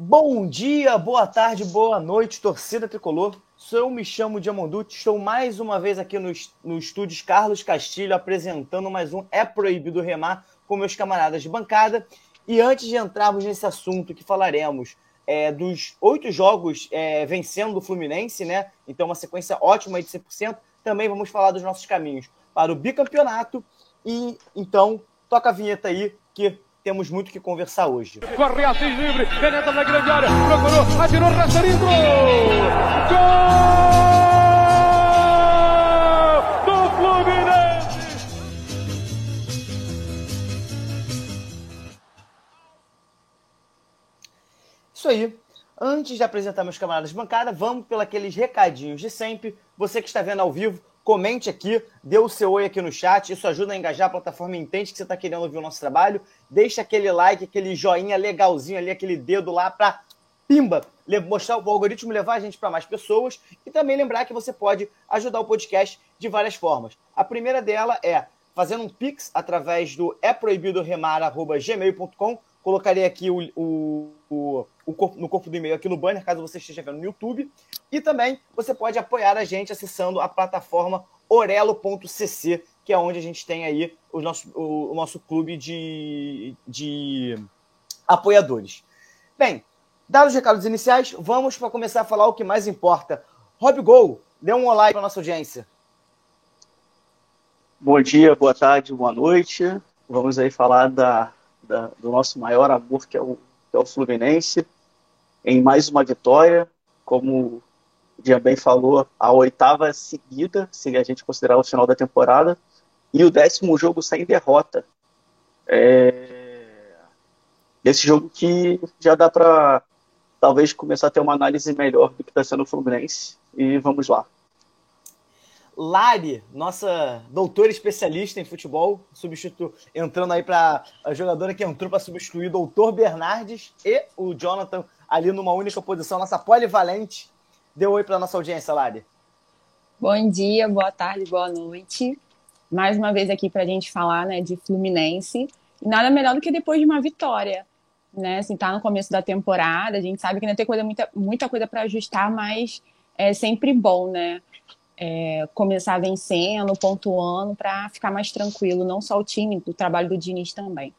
Bom dia, boa tarde, boa noite, torcida tricolor. Eu me chamo Diamonducci, estou mais uma vez aqui no, no estúdio Carlos Castilho apresentando mais um É Proibido Remar com meus camaradas de bancada. E antes de entrarmos nesse assunto que falaremos é, dos oito jogos é, vencendo o Fluminense, né? Então, uma sequência ótima de 100%. Também vamos falar dos nossos caminhos para o bicampeonato. E então, toca a vinheta aí que temos muito que conversar hoje. Corre Assis livre, penetra na grande área, procurou, atirou, Rasterinho, gol! Do Fluminense! Isso aí. Antes de apresentar meus camaradas de bancada, vamos pelos recadinhos de sempre. Você que está vendo ao vivo, comente aqui, dê o seu oi aqui no chat, isso ajuda a engajar a plataforma, entende que você está querendo ouvir o nosso trabalho. Deixa aquele like, aquele joinha legalzinho ali, aquele dedo lá para pimba, mostrar o algoritmo levar a gente para mais pessoas e também lembrar que você pode ajudar o podcast de várias formas. A primeira dela é fazendo um pix através do é proibido. Colocarei aqui o, o, o no corpo do e-mail aqui no banner, caso você esteja vendo no YouTube. E também você pode apoiar a gente acessando a plataforma orelo.cc, que é onde a gente tem aí o nosso, o nosso clube de, de apoiadores. Bem, dados os recados iniciais, vamos para começar a falar o que mais importa. Rob Gol, dê um olá para a nossa audiência. Bom dia, boa tarde, boa noite. Vamos aí falar da, da, do nosso maior amor, que é, o, que é o Fluminense, em mais uma vitória. Como o Dia bem falou, a oitava seguida, se a gente considerar o final da temporada, e o décimo jogo sem derrota. É... Esse jogo que já dá para talvez começar a ter uma análise melhor do que está sendo o Fluminense. E vamos lá. Lari, nossa doutora especialista em futebol, substitu... entrando aí para a jogadora que entrou para substituir o doutor Bernardes e o Jonathan ali numa única posição, nossa polivalente Dê um oi para nossa audiência, Lari. Bom dia, boa tarde, boa noite. Mais uma vez aqui para a gente falar né, de Fluminense. E nada melhor do que depois de uma vitória. Né? Assim, tá no começo da temporada, a gente sabe que ainda tem coisa, muita, muita coisa para ajustar, mas é sempre bom, né? É, começar vencendo, pontuando, para ficar mais tranquilo, não só o time, o trabalho do Diniz também.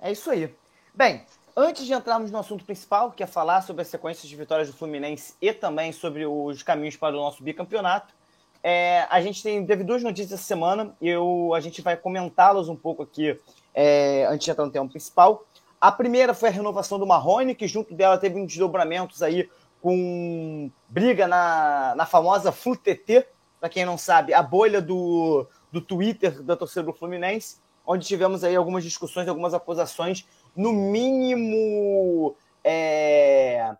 É isso aí. Bem, Antes de entrarmos no assunto principal, que é falar sobre as sequências de vitórias do Fluminense e também sobre os caminhos para o nosso bicampeonato, é, a gente tem, teve duas notícias essa semana e eu, a gente vai comentá-las um pouco aqui é, antes de entrar no tema principal. A primeira foi a renovação do Marrone, que junto dela teve uns desdobramentos aí com briga na, na famosa FluTT, para quem não sabe, a bolha do, do Twitter da torcida do Fluminense, onde tivemos aí algumas discussões, algumas acusações no mínimo. É,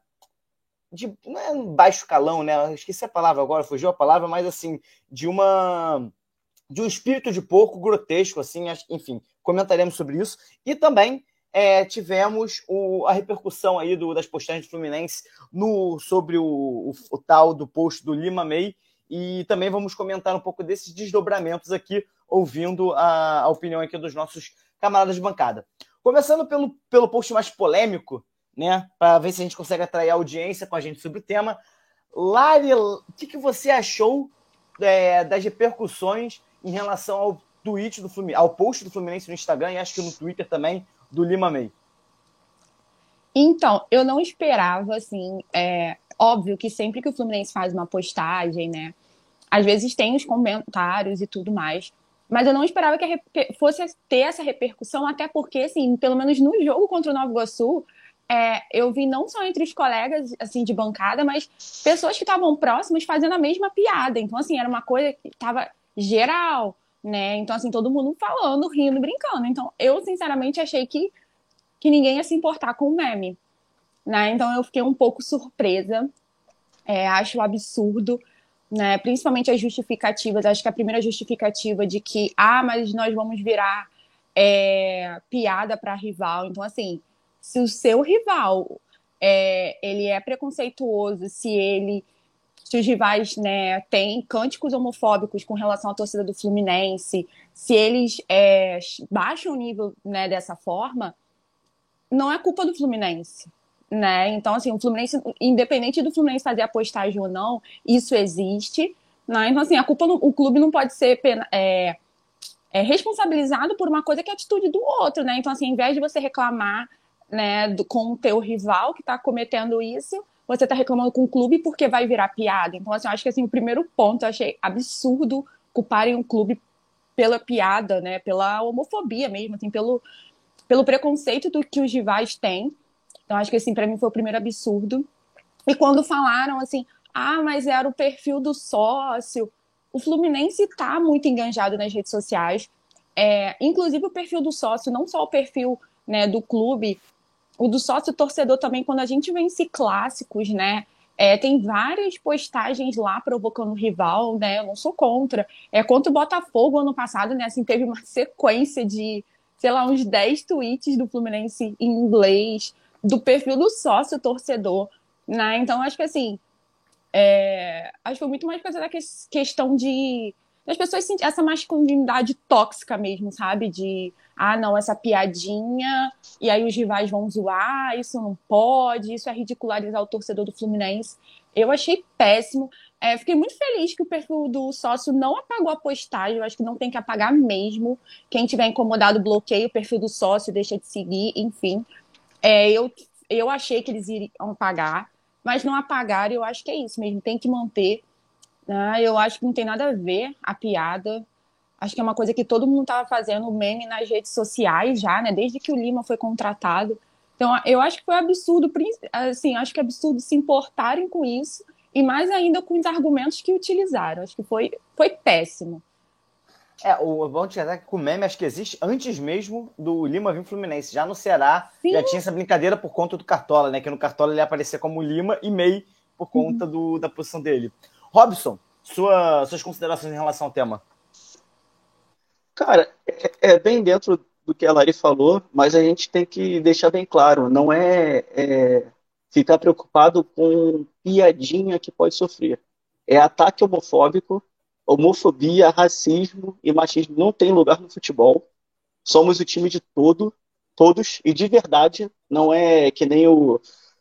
de, não é baixo calão, né? esqueci a palavra agora, fugiu a palavra, mas assim, de uma. de um espírito de porco grotesco, assim, enfim, comentaremos sobre isso. E também é, tivemos o, a repercussão aí do, das postagens do Fluminense no, sobre o, o, o, tal do post do Lima May. E também vamos comentar um pouco desses desdobramentos aqui, ouvindo a, a opinião aqui dos nossos camaradas de bancada. Começando pelo, pelo post mais polêmico, né? Para ver se a gente consegue atrair audiência com a gente sobre o tema. Lari, o que, que você achou é, das repercussões em relação ao tweet do Fluminense, ao post do Fluminense no Instagram e acho que no Twitter também, do Lima May? Então, eu não esperava, assim, é óbvio que sempre que o Fluminense faz uma postagem, né, às vezes tem os comentários e tudo mais, mas eu não esperava que fosse ter essa repercussão, até porque, assim, pelo menos no jogo contra o Nova Iguaçu, é, eu vi não só entre os colegas, assim, de bancada, mas pessoas que estavam próximas fazendo a mesma piada. Então, assim, era uma coisa que estava geral, né? Então, assim, todo mundo falando, rindo, brincando. Então, eu, sinceramente, achei que, que ninguém ia se importar com o meme, né? Então, eu fiquei um pouco surpresa. É, acho absurdo né? Principalmente as justificativas. Acho que a primeira justificativa de que, ah, mas nós vamos virar é, piada para rival. Então, assim, se o seu rival é, ele é preconceituoso, se ele se os rivais né, têm cânticos homofóbicos com relação à torcida do Fluminense, se eles é, baixam o nível né, dessa forma, não é culpa do Fluminense. Né? Então, assim, o Fluminense, independente do Fluminense fazer a postagem ou não, isso existe. Né? Então, assim, a culpa, o clube não pode ser pena, é, é, responsabilizado por uma coisa que é atitude do outro, né? Então, assim, ao invés de você reclamar né, do, com o teu rival que está cometendo isso, você está reclamando com o clube porque vai virar piada. Então, assim, eu acho que assim, o primeiro ponto eu achei absurdo culparem um clube pela piada, né? Pela homofobia mesmo, assim, pelo, pelo preconceito do que os rivais têm. Então, acho que assim, para mim foi o primeiro absurdo. E quando falaram assim, ah, mas era o perfil do sócio. O Fluminense está muito enganjado nas redes sociais. É, inclusive o perfil do sócio, não só o perfil né, do clube, o do sócio torcedor também, quando a gente vence clássicos, né? É, tem várias postagens lá provocando o rival, né? Eu não sou contra. É contra o Botafogo ano passado, né? Assim, teve uma sequência de, sei lá, uns 10 tweets do Fluminense em inglês, do perfil do sócio torcedor, né? Então, acho que assim. É, acho que foi muito mais coisa da que, questão de as pessoas sentirem essa masculinidade tóxica mesmo, sabe? De ah, não, essa piadinha, e aí os rivais vão zoar, isso não pode, isso é ridicularizar o torcedor do Fluminense. Eu achei péssimo. É, fiquei muito feliz que o perfil do sócio não apagou a postagem. Eu acho que não tem que apagar mesmo. Quem tiver incomodado, bloqueia o perfil do sócio, deixa de seguir, enfim. É, eu, eu achei que eles iriam apagar, mas não apagaram. Eu acho que é isso mesmo, tem que manter. Né? Eu acho que não tem nada a ver a piada. Acho que é uma coisa que todo mundo estava fazendo meme nas redes sociais já, né? Desde que o Lima foi contratado. Então, eu acho que foi absurdo, assim, acho que é absurdo se importarem com isso e mais ainda com os argumentos que utilizaram. Acho que foi, foi péssimo. É, o é que o meme acho que existe antes mesmo do Lima vir Fluminense. Já no Ceará Sim. já tinha essa brincadeira por conta do Cartola, né? Que no Cartola ele aparecia como Lima e Mei por conta uhum. do, da posição dele. Robson, sua, suas considerações em relação ao tema. Cara, é, é, bem dentro do que a Lari falou, mas a gente tem que deixar bem claro, não é, é ficar preocupado com piadinha que pode sofrer. É ataque homofóbico, homofobia, racismo e machismo não tem lugar no futebol. Somos o time de todo, todos, e de verdade, não é que nem o,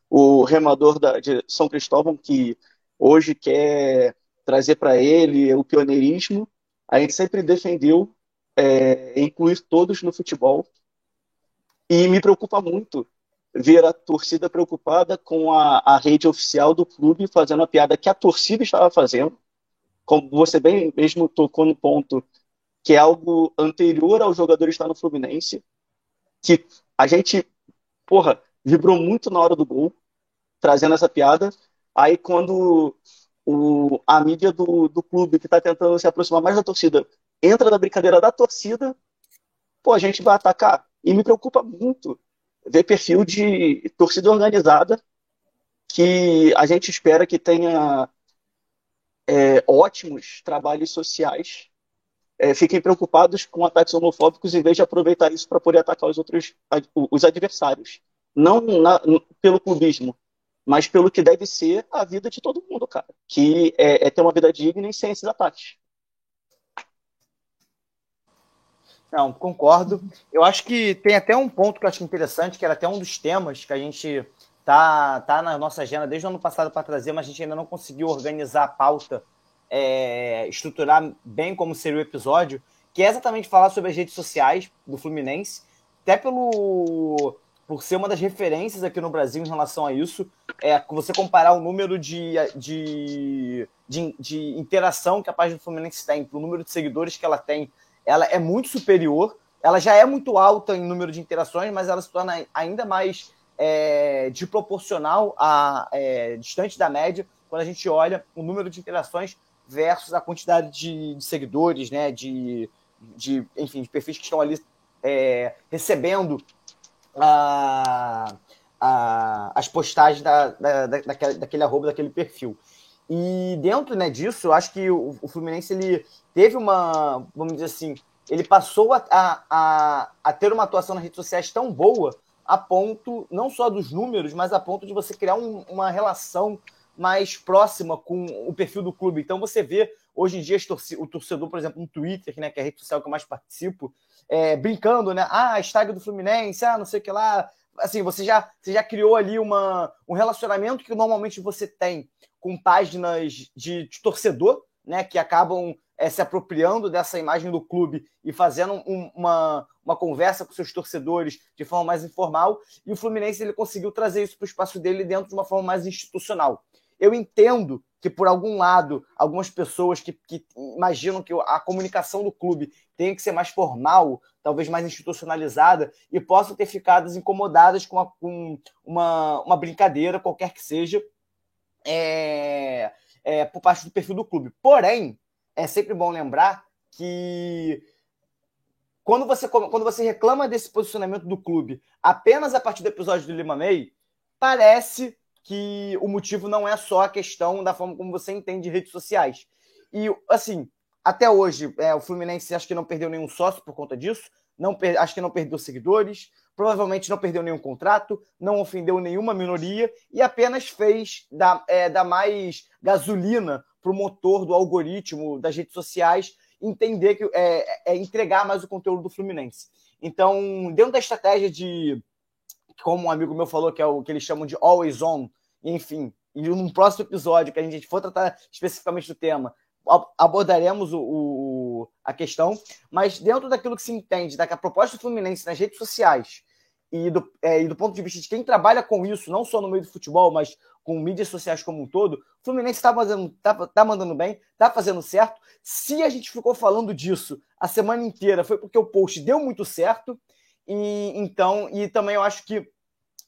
o remador da, de São Cristóvão que hoje quer trazer para ele o pioneirismo. A gente sempre defendeu é, incluir todos no futebol. E me preocupa muito ver a torcida preocupada com a, a rede oficial do clube fazendo a piada que a torcida estava fazendo. Como você bem mesmo tocou no ponto, que é algo anterior ao jogador estar no Fluminense, que a gente, porra, vibrou muito na hora do gol, trazendo essa piada. Aí quando o, a mídia do, do clube que está tentando se aproximar mais da torcida entra na brincadeira da torcida, pô, a gente vai atacar. E me preocupa muito ver perfil de torcida organizada que a gente espera que tenha é, ótimos trabalhos sociais, é, fiquem preocupados com ataques homofóbicos em vez de aproveitar isso para poder atacar os outros os adversários. Não na, pelo clubismo, mas pelo que deve ser a vida de todo mundo, cara. Que é, é ter uma vida digna e sem esses ataques. Não, concordo. Eu acho que tem até um ponto que eu acho interessante, que era até um dos temas que a gente tá, tá na nossa agenda desde o ano passado para trazer, mas a gente ainda não conseguiu organizar a pauta, é, estruturar bem como seria o episódio, que é exatamente falar sobre as redes sociais do Fluminense, até pelo por ser uma das referências aqui no Brasil em relação a isso, é você comparar o número de, de, de, de interação que a página do Fluminense tem, o número de seguidores que ela tem ela é muito superior. Ela já é muito alta em número de interações, mas ela se torna ainda mais é, desproporcional, a, é, distante da média, quando a gente olha o número de interações versus a quantidade de, de seguidores, né, de, de, enfim, de perfis que estão ali é, recebendo a, a, as postagens da, da, daquele, daquele arroba, daquele perfil. E dentro né, disso, eu acho que o, o Fluminense ele teve uma, vamos dizer assim, ele passou a, a, a ter uma atuação nas redes sociais tão boa a ponto, não só dos números, mas a ponto de você criar um, uma relação mais próxima com o perfil do clube. Então você vê hoje em dia o torcedor, por exemplo, no Twitter, né, que é a rede social que eu mais participo, é, brincando, né? Ah, estádio do Fluminense, ah, não sei o que lá. Assim, você já, você já criou ali uma, um relacionamento que normalmente você tem com páginas de, de torcedor, né? Que acabam é, se apropriando dessa imagem do clube e fazendo um, uma, uma conversa com seus torcedores de forma mais informal. E o Fluminense ele conseguiu trazer isso para o espaço dele dentro de uma forma mais institucional. Eu entendo que, por algum lado, algumas pessoas que, que imaginam que a comunicação do clube tem que ser mais formal, talvez mais institucionalizada, e possam ter ficado incomodadas com, uma, com uma, uma brincadeira, qualquer que seja, é, é, por parte do perfil do clube. Porém, é sempre bom lembrar que quando você, quando você reclama desse posicionamento do clube apenas a partir do episódio do Lima May, parece que o motivo não é só a questão da forma como você entende redes sociais. E, assim, até hoje, é, o Fluminense acho que não perdeu nenhum sócio por conta disso, não acho que não perdeu seguidores, provavelmente não perdeu nenhum contrato, não ofendeu nenhuma minoria e apenas fez é, dar mais gasolina para o motor do algoritmo das redes sociais entender que é, é entregar mais o conteúdo do Fluminense. Então, dentro da estratégia de como um amigo meu falou, que é o que eles chamam de always on, enfim, e num próximo episódio que a gente for tratar especificamente do tema, abordaremos o, o, a questão, mas dentro daquilo que se entende, da proposta do Fluminense nas redes sociais e do, é, e do ponto de vista de quem trabalha com isso, não só no meio do futebol, mas com mídias sociais como um todo, o Fluminense está tá, tá mandando bem, está fazendo certo. Se a gente ficou falando disso a semana inteira, foi porque o post deu muito certo e então, e também eu acho que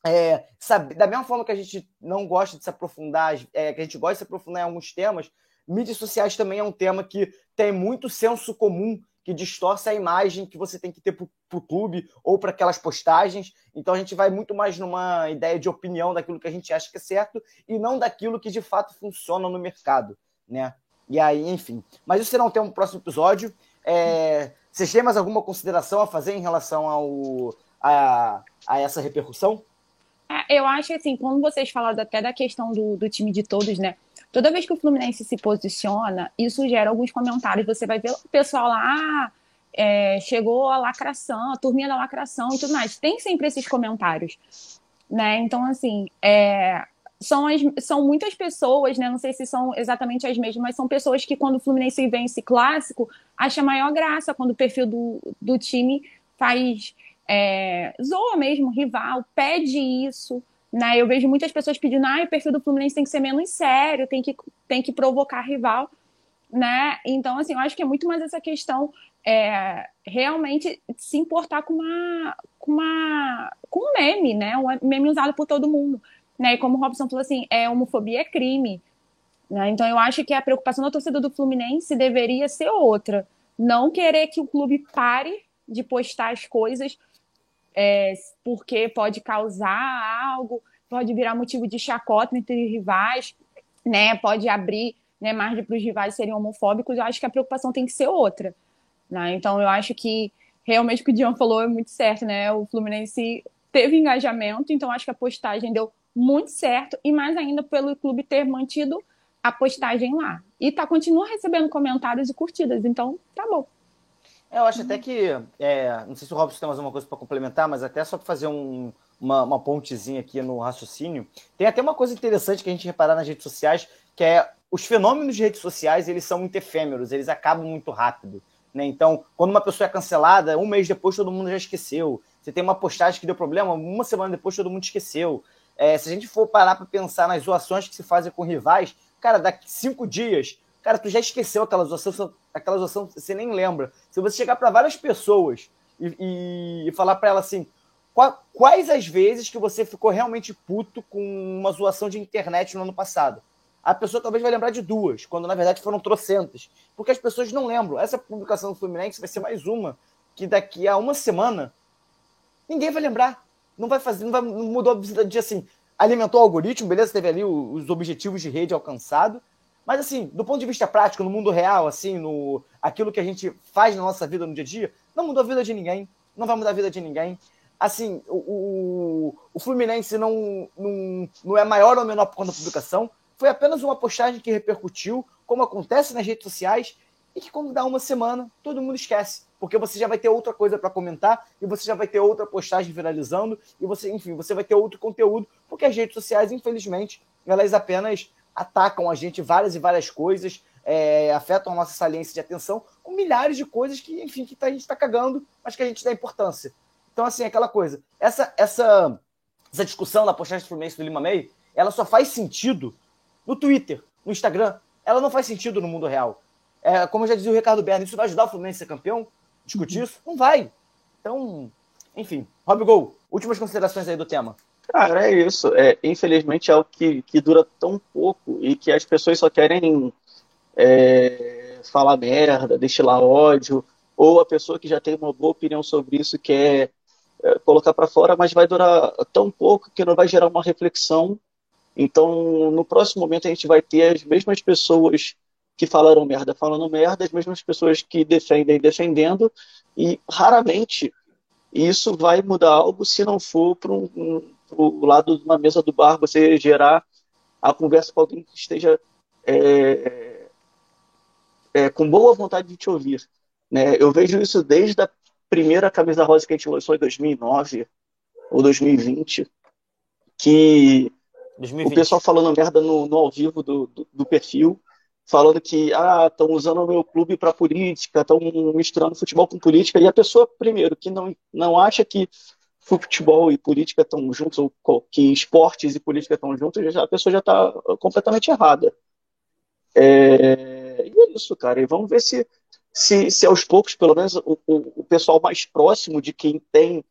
é, sabe, da mesma forma que a gente não gosta de se aprofundar, é, que a gente gosta de se aprofundar em alguns temas, mídias sociais também é um tema que tem muito senso comum que distorce a imagem que você tem que ter para o clube ou para aquelas postagens. Então a gente vai muito mais numa ideia de opinião daquilo que a gente acha que é certo e não daquilo que de fato funciona no mercado, né? E aí, enfim. Mas isso será um tema no próximo episódio. É, vocês têm mais alguma consideração a fazer em relação ao, a, a essa repercussão? É, eu acho assim, quando vocês falaram até da questão do, do time de todos, né? Toda vez que o Fluminense se posiciona, isso gera alguns comentários. Você vai ver o pessoal lá, ah, é, chegou a lacração, a turminha da lacração e tudo mais. Tem sempre esses comentários, né? Então, assim, é, são, as, são muitas pessoas, né? Não sei se são exatamente as mesmas, mas são pessoas que, quando o Fluminense vence clássico, acha maior graça quando o perfil do, do time faz. É, zoa mesmo, rival, pede isso. Né? Eu vejo muitas pessoas pedindo, ah, o perfil do Fluminense tem que ser menos sério, tem que, tem que provocar rival. Né? Então, assim, eu acho que é muito mais essa questão é, realmente se importar com uma, com uma com um meme, né? Um meme usado por todo mundo. Né? E como o Robson falou assim, é, homofobia é crime. Né? Então eu acho que a preocupação da torcida do Fluminense deveria ser outra. Não querer que o clube pare de postar as coisas é, porque pode causar algo, pode virar motivo de chacota entre rivais, né? Pode abrir né, margem para os rivais serem homofóbicos. Eu acho que a preocupação tem que ser outra. Né? Então eu acho que realmente o que o Dion falou é muito certo, né? O Fluminense teve engajamento, então acho que a postagem deu muito certo, e mais ainda pelo clube ter mantido a postagem lá. E tá, continua recebendo comentários e curtidas, então tá bom. Eu acho até que, é, não sei se o Robson tem mais uma coisa para complementar, mas até só para fazer um, uma, uma, pontezinha aqui no raciocínio, tem até uma coisa interessante que a gente reparar nas redes sociais, que é os fenômenos de redes sociais, eles são muito efêmeros, eles acabam muito rápido. Né? Então, quando uma pessoa é cancelada, um mês depois todo mundo já esqueceu. Você tem uma postagem que deu problema, uma semana depois todo mundo esqueceu. É, se a gente for parar para pensar nas zoações que se fazem com rivais, cara, daqui cinco dias, cara, tu já esqueceu aquela zoação, aquela zoação, você nem lembra. Se você chegar para várias pessoas e, e, falar para elas assim, quais as vezes que você ficou realmente puto com uma zoação de internet no ano passado? A pessoa talvez vai lembrar de duas, quando na verdade foram trocentas. Porque as pessoas não lembram. Essa publicação do Fluminense vai ser mais uma que daqui a uma semana ninguém vai lembrar não vai fazer, não, vai, mudou de assim, alimentou o algoritmo, beleza, teve ali os objetivos de rede alcançado, mas assim, do ponto de vista prático, no mundo real, assim, no aquilo que a gente faz na nossa vida no dia a dia, não mudou a vida de ninguém, não vai mudar a vida de ninguém. Assim, o, o, o Fluminense não, não, não é maior ou menor por conta da publicação, foi apenas uma postagem que repercutiu, como acontece nas redes sociais, e que quando dá uma semana, todo mundo esquece. Porque você já vai ter outra coisa para comentar, e você já vai ter outra postagem viralizando, e você, enfim, você vai ter outro conteúdo, porque as redes sociais, infelizmente, elas apenas atacam a gente várias e várias coisas, é, afetam a nossa saliência de atenção, com milhares de coisas que, enfim, que a gente está cagando, mas que a gente dá importância. Então, assim, aquela coisa. Essa, essa, essa discussão da postagem do Fluminense do Lima May, ela só faz sentido no Twitter, no Instagram. Ela não faz sentido no mundo real. É, como já dizia o Ricardo Berni, isso vai ajudar o Fluminense a ser campeão? Discutir uhum. isso? Não vai. Então, enfim. Rob Gol, últimas considerações aí do tema. Cara, é isso. É, infelizmente é algo que, que dura tão pouco e que as pessoas só querem é, falar merda, destilar ódio, ou a pessoa que já tem uma boa opinião sobre isso quer é, colocar para fora, mas vai durar tão pouco que não vai gerar uma reflexão. Então, no próximo momento, a gente vai ter as mesmas pessoas que falaram merda falando merda, as mesmas pessoas que defendem defendendo, e raramente isso vai mudar algo se não for para um, um, lado de uma mesa do bar, você gerar a conversa com alguém que esteja é, é, com boa vontade de te ouvir. Né? Eu vejo isso desde a primeira camisa rosa que a gente lançou em 2009 ou 2020, que 2020. o pessoal falando merda no, no ao vivo do, do, do perfil, falando que ah, estão usando o meu clube para política, estão misturando futebol com política, e a pessoa, primeiro, que não, não acha que futebol e política estão juntos, ou que esportes e política estão juntos, a pessoa já está completamente errada. É, e é isso, cara. E vamos ver se se, se aos poucos, pelo menos, o, o, o pessoal mais próximo de quem tem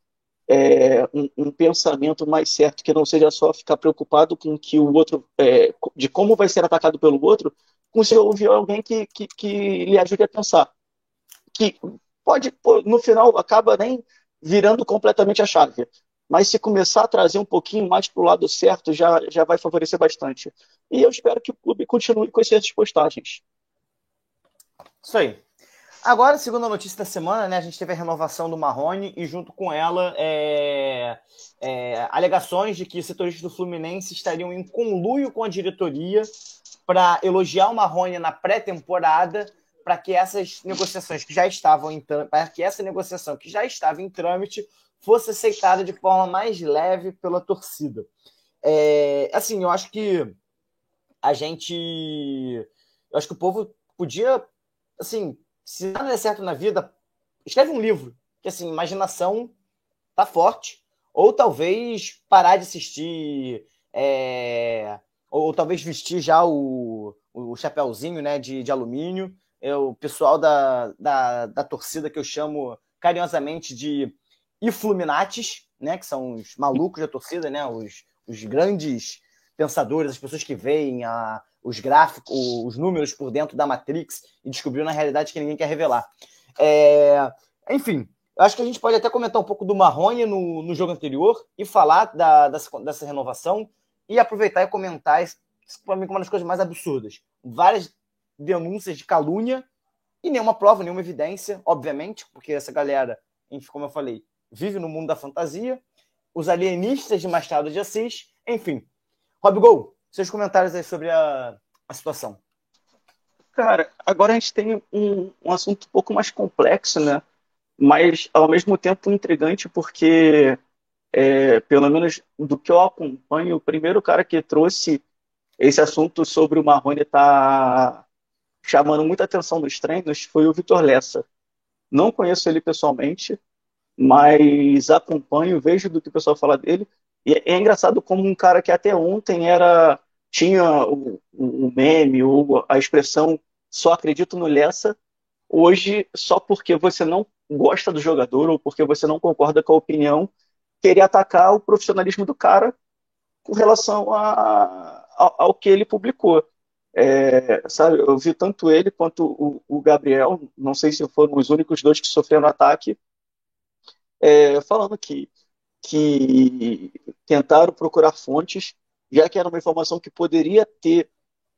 é, um, um, pensamento mais certo, que não seja só ficar preocupado com que o outro, é, de como vai ser atacado pelo outro, consiga ouvir alguém que, que, que lhe ajude a pensar. Que pode, no final, acaba nem virando completamente a chave. Mas se começar a trazer um pouquinho mais para o lado certo, já, já vai favorecer bastante. E eu espero que o clube continue com essas postagens. Isso aí. Agora, segunda notícia da semana, né? A gente teve a renovação do Marrone e, junto com ela, é, é, alegações de que os setoristas do Fluminense estariam em conluio com a diretoria para elogiar o Marrone na pré-temporada, para que essas negociações que já estavam em para que essa negociação que já estava em trâmite fosse aceitada de forma mais leve pela torcida. É, assim, eu acho que a gente, eu acho que o povo podia, assim, se nada der certo na vida, escreve um livro. Que assim, imaginação tá forte. Ou talvez parar de assistir. É... Ou, ou, talvez vestir já o, o chapéuzinho né, de, de alumínio. É o pessoal da, da, da torcida que eu chamo carinhosamente de Ifluminates, né, que são os malucos da torcida, né, os, os grandes pensadores, as pessoas que veem a, os gráficos, os números por dentro da Matrix e descobriu na realidade que ninguém quer revelar. É, enfim, acho que a gente pode até comentar um pouco do Marrone no, no jogo anterior e falar da, dessa, dessa renovação e aproveitar e comentar para mim, uma das coisas mais absurdas. Várias denúncias de calúnia e nenhuma prova, nenhuma evidência, obviamente, porque essa galera, como eu falei, vive no mundo da fantasia. Os alienistas de Machado de Assis, enfim. Rob Gol, seus comentários aí sobre a, a situação. Cara, agora a gente tem um, um assunto um pouco mais complexo, né? Mas ao mesmo tempo intrigante, porque, é, pelo menos do que eu acompanho, o primeiro cara que trouxe esse assunto sobre o Marrone tá chamando muita atenção nos treinos foi o Vitor Lessa. Não conheço ele pessoalmente, mas acompanho, vejo do que o pessoal fala dele. E é, é engraçado como um cara que até ontem era tinha o, o meme ou a expressão só acredito no Lessa, hoje, só porque você não gosta do jogador ou porque você não concorda com a opinião, querer atacar o profissionalismo do cara com relação a, ao, ao que ele publicou. É, sabe, eu vi tanto ele quanto o, o, Gabriel, não sei se foram os únicos dois que sofreram ataque, é, falando que, que tentaram procurar fontes já que era uma informação que poderia ter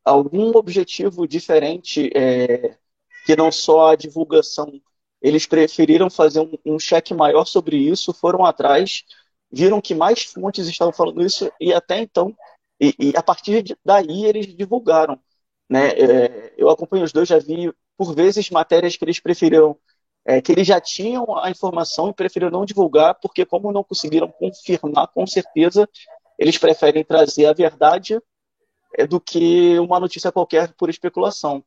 algum objetivo diferente, é, que não só a divulgação. Eles preferiram fazer um, um cheque maior sobre isso, foram atrás, viram que mais fontes estavam falando isso e até então E, e a partir daí eles divulgaram. Né? É, eu acompanho os dois, já vi por vezes matérias que eles preferiram, é, que eles já tinham a informação e preferiram não divulgar, porque como não conseguiram confirmar com certeza, eles preferem trazer a verdade é, do que uma notícia qualquer por especulação.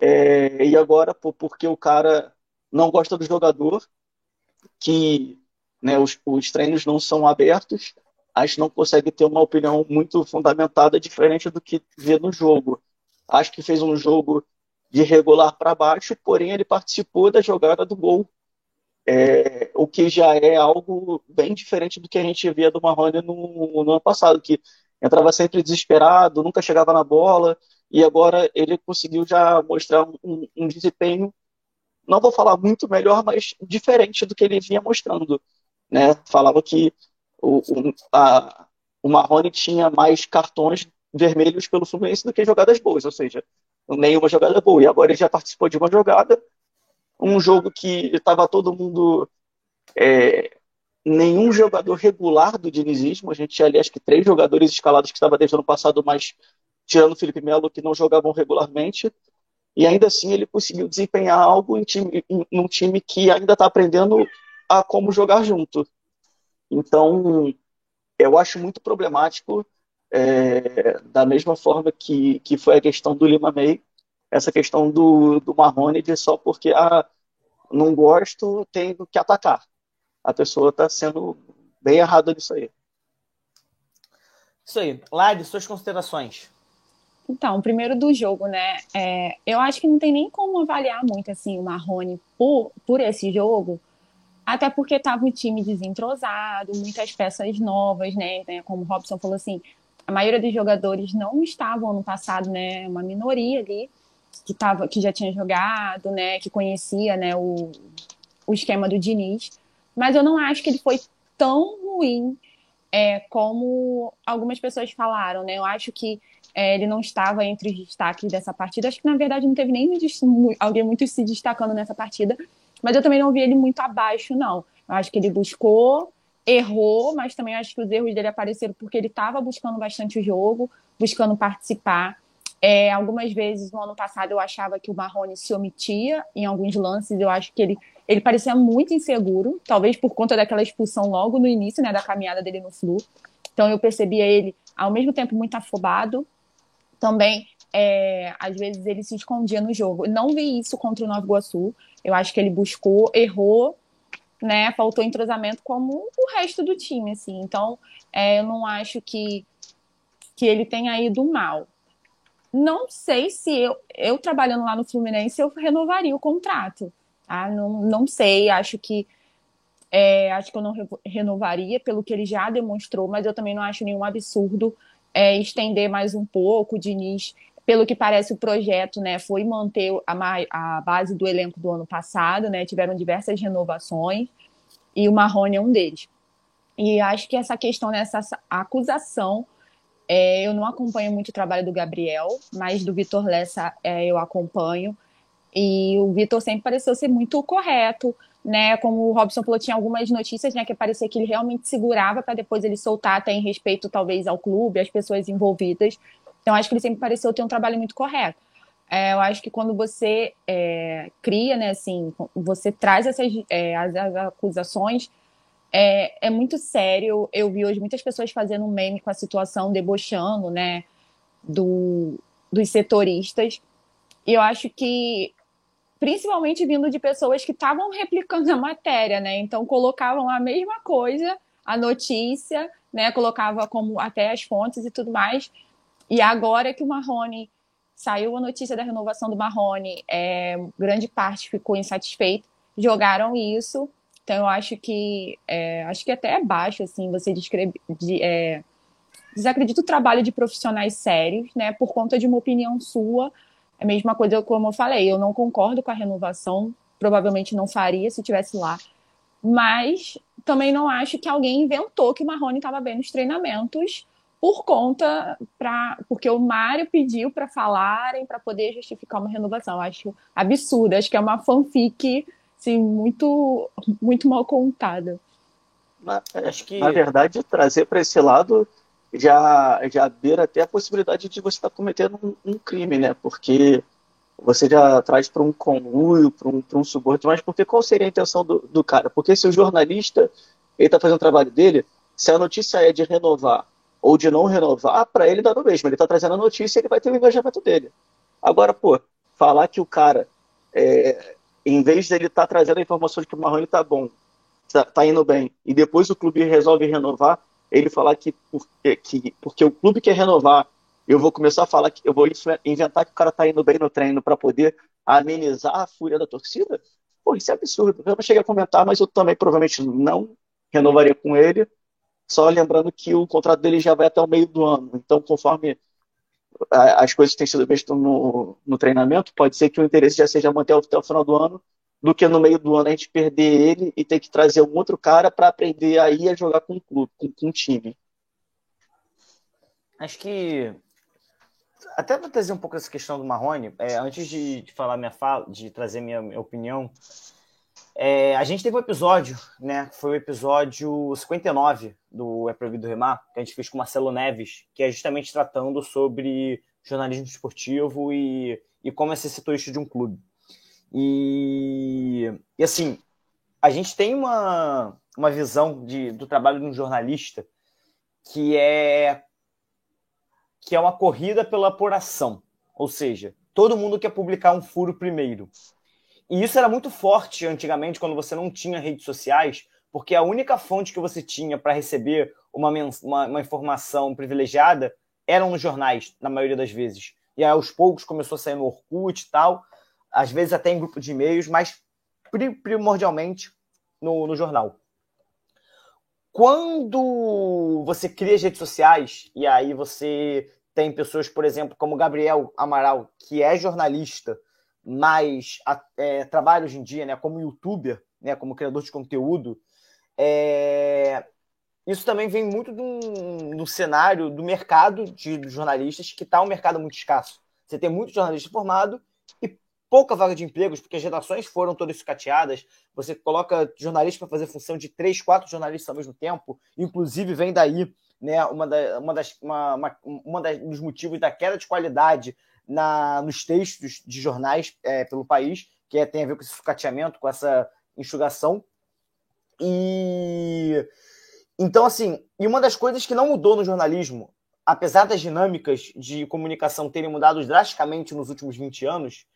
É, e agora, porque o cara não gosta do jogador, que né, os, os treinos não são abertos, acho que não consegue ter uma opinião muito fundamentada diferente do que vê no jogo. Acho que fez um jogo de regular para baixo, porém ele participou da jogada do gol. É, o que já é algo bem diferente do que a gente via do Marrone no, no ano passado, que entrava sempre desesperado, nunca chegava na bola, e agora ele conseguiu já mostrar um, um desempenho, não vou falar muito melhor, mas diferente do que ele vinha mostrando. Né? Falava que o, o, a, o Marrone tinha mais cartões vermelhos pelo Fluminense do que jogadas boas, ou seja, nenhuma jogada boa. E agora ele já participou de uma jogada, um jogo que estava todo mundo. É, nenhum jogador regular do dinizismo. A gente tinha ali acho que três jogadores escalados que estavam desde o ano passado, mas tirando o Felipe Melo, que não jogavam regularmente. E ainda assim ele conseguiu desempenhar algo em, time, em um time que ainda está aprendendo a como jogar junto. Então, eu acho muito problemático é, da mesma forma que, que foi a questão do Lima May, essa questão do, do Marrone de só porque ah, não gosto, tenho que atacar. A pessoa está sendo bem errada nisso aí. Isso aí. Lade, suas considerações. Então, primeiro do jogo, né? É, eu acho que não tem nem como avaliar muito assim o Marrone por, por esse jogo, até porque estava um time desentrosado, muitas peças novas, né? Como o Robson falou assim, a maioria dos jogadores não estavam no passado, né? Uma minoria ali que tava, que já tinha jogado, né? Que conhecia, né? O, o esquema do Diniz. Mas eu não acho que ele foi tão ruim é, como algumas pessoas falaram, né? Eu acho que é, ele não estava entre os destaques dessa partida. Acho que na verdade não teve nem alguém muito se destacando nessa partida. Mas eu também não vi ele muito abaixo, não. Eu acho que ele buscou errou, mas também acho que os erros dele apareceram porque ele estava buscando bastante o jogo, buscando participar. É, algumas vezes no ano passado eu achava que o Marrone se omitia em alguns lances, eu acho que ele, ele parecia muito inseguro, talvez por conta daquela expulsão logo no início né, da caminhada dele no Flu. Então eu percebia ele ao mesmo tempo muito afobado, também é, às vezes ele se escondia no jogo. Não vi isso contra o Nova Iguaçu, eu acho que ele buscou, errou, né, faltou entrosamento como o resto do time, assim. Então, é, eu não acho que, que ele tenha ido mal. Não sei se eu, eu trabalhando lá no Fluminense, eu renovaria o contrato. Tá? Não, não sei, acho que é, acho que eu não renovaria pelo que ele já demonstrou, mas eu também não acho nenhum absurdo é, estender mais um pouco. O Diniz pelo que parece, o projeto né, foi manter a, a base do elenco do ano passado, né, tiveram diversas renovações, e o Marrone é um deles. E acho que essa questão, né, essa acusação, é, eu não acompanho muito o trabalho do Gabriel, mas do Vitor Lessa é, eu acompanho. E o Vitor sempre pareceu ser muito correto, né? Como o Robson falou, tinha algumas notícias, né, que parecia que ele realmente segurava para depois ele soltar, até em respeito talvez ao clube, às pessoas envolvidas. Então, acho que ele sempre pareceu ter um trabalho muito correto. É, eu acho que quando você é, cria, né, assim, você traz essas é, as, as, acusações, é, é muito sério. Eu vi hoje muitas pessoas fazendo um meme com a situação, debochando, né, do, dos setoristas. E eu acho que, principalmente vindo de pessoas que estavam replicando a matéria, né, então colocavam a mesma coisa, a notícia, né, colocava como até as fontes e tudo mais, e agora que o Marrone saiu a notícia da renovação do Marrone, é, grande parte ficou insatisfeito, jogaram isso. Então eu acho que é, acho que até é baixo assim você descreve, de, é, desacredita o trabalho de profissionais sérios, né? Por conta de uma opinião sua. É a mesma coisa como eu falei, eu não concordo com a renovação, provavelmente não faria se tivesse lá. Mas também não acho que alguém inventou que o Marrone estava bem nos treinamentos por conta para porque o Mário pediu para falarem para poder justificar uma renovação. Eu acho absurdo, acho que é uma fanfic assim, muito muito mal contada. acho que na verdade trazer para esse lado já, já beira até a possibilidade de você estar tá cometendo um, um, crime, né? Porque você já traz para um conluio, para um, um suborno, mas porque qual seria a intenção do, do cara? Porque se o jornalista ele está fazendo o trabalho dele, se a notícia é de renovar ou de não renovar, para ele dá no mesmo. Ele está trazendo a notícia ele vai ter o engajamento dele. Agora, pô, falar que o cara, é, em vez dele estar tá trazendo a informação de que o Marrone está bom, está tá indo bem, e depois o clube resolve renovar, ele falar que porque, que porque o clube quer renovar, eu vou começar a falar que eu vou inventar que o cara está indo bem no treino para poder amenizar a fúria da torcida? Pô, isso é absurdo. Eu não cheguei a comentar, mas eu também provavelmente não renovaria com ele. Só lembrando que o contrato dele já vai até o meio do ano. Então, conforme as coisas têm sido vistas no, no treinamento, pode ser que o interesse já seja manter até o final do ano, do que no meio do ano a gente perder ele e ter que trazer um outro cara para aprender aí a jogar com o clube, com, com o time. Acho que até para trazer um pouco essa questão do Marrone, é, antes de, de, falar minha fala, de trazer minha, minha opinião, é, a gente teve um episódio, né? Foi o episódio 59 do É Proibido Remar, que a gente fez com o Marcelo Neves, que é justamente tratando sobre jornalismo esportivo e, e como é ser setorista de um clube. E, e assim, a gente tem uma, uma visão de, do trabalho de um jornalista que é que é uma corrida pela apuração. Ou seja, todo mundo quer publicar um furo primeiro. E isso era muito forte antigamente, quando você não tinha redes sociais, porque a única fonte que você tinha para receber uma, uma, uma, informação privilegiada eram nos jornais, na maioria das vezes. E aí, aos poucos começou a sair no Orkut e tal, às vezes até em grupo de e-mails, mas primordialmente no, no jornal. Quando você cria as redes sociais, e aí você tem pessoas, por exemplo, como Gabriel Amaral, que é jornalista, mas é, trabalha hoje em dia né, como youtuber, né, como criador de conteúdo, é, isso também vem muito do, cenário do mercado de jornalistas, que está um mercado muito escasso. Você tem muito jornalista formado e pouca vaga de empregos, porque as redações foram todas sucateadas. Você coloca jornalistas para fazer função de três, quatro jornalistas ao mesmo tempo. Inclusive, vem daí né, uma, da, uma, das, uma, uma, uma das, dos motivos da queda de qualidade na, nos textos de jornais é, pelo país, que é, tem a ver com esse sucateamento, com essa enxugação. E então, assim, e uma das coisas que não mudou no jornalismo, apesar das dinâmicas de comunicação terem mudado drasticamente nos últimos 20 anos,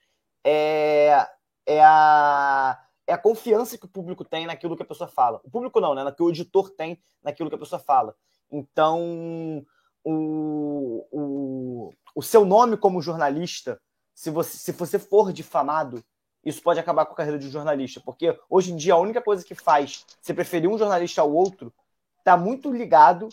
é, é, a, é a confiança que o público tem naquilo que a pessoa fala. O público não, né? Que o editor tem naquilo que a pessoa fala. Então, o, o, o seu nome como jornalista, se você, se você for difamado, isso pode acabar com a carreira de um jornalista. Porque hoje em dia a única coisa que faz você preferir um jornalista ao outro está muito ligado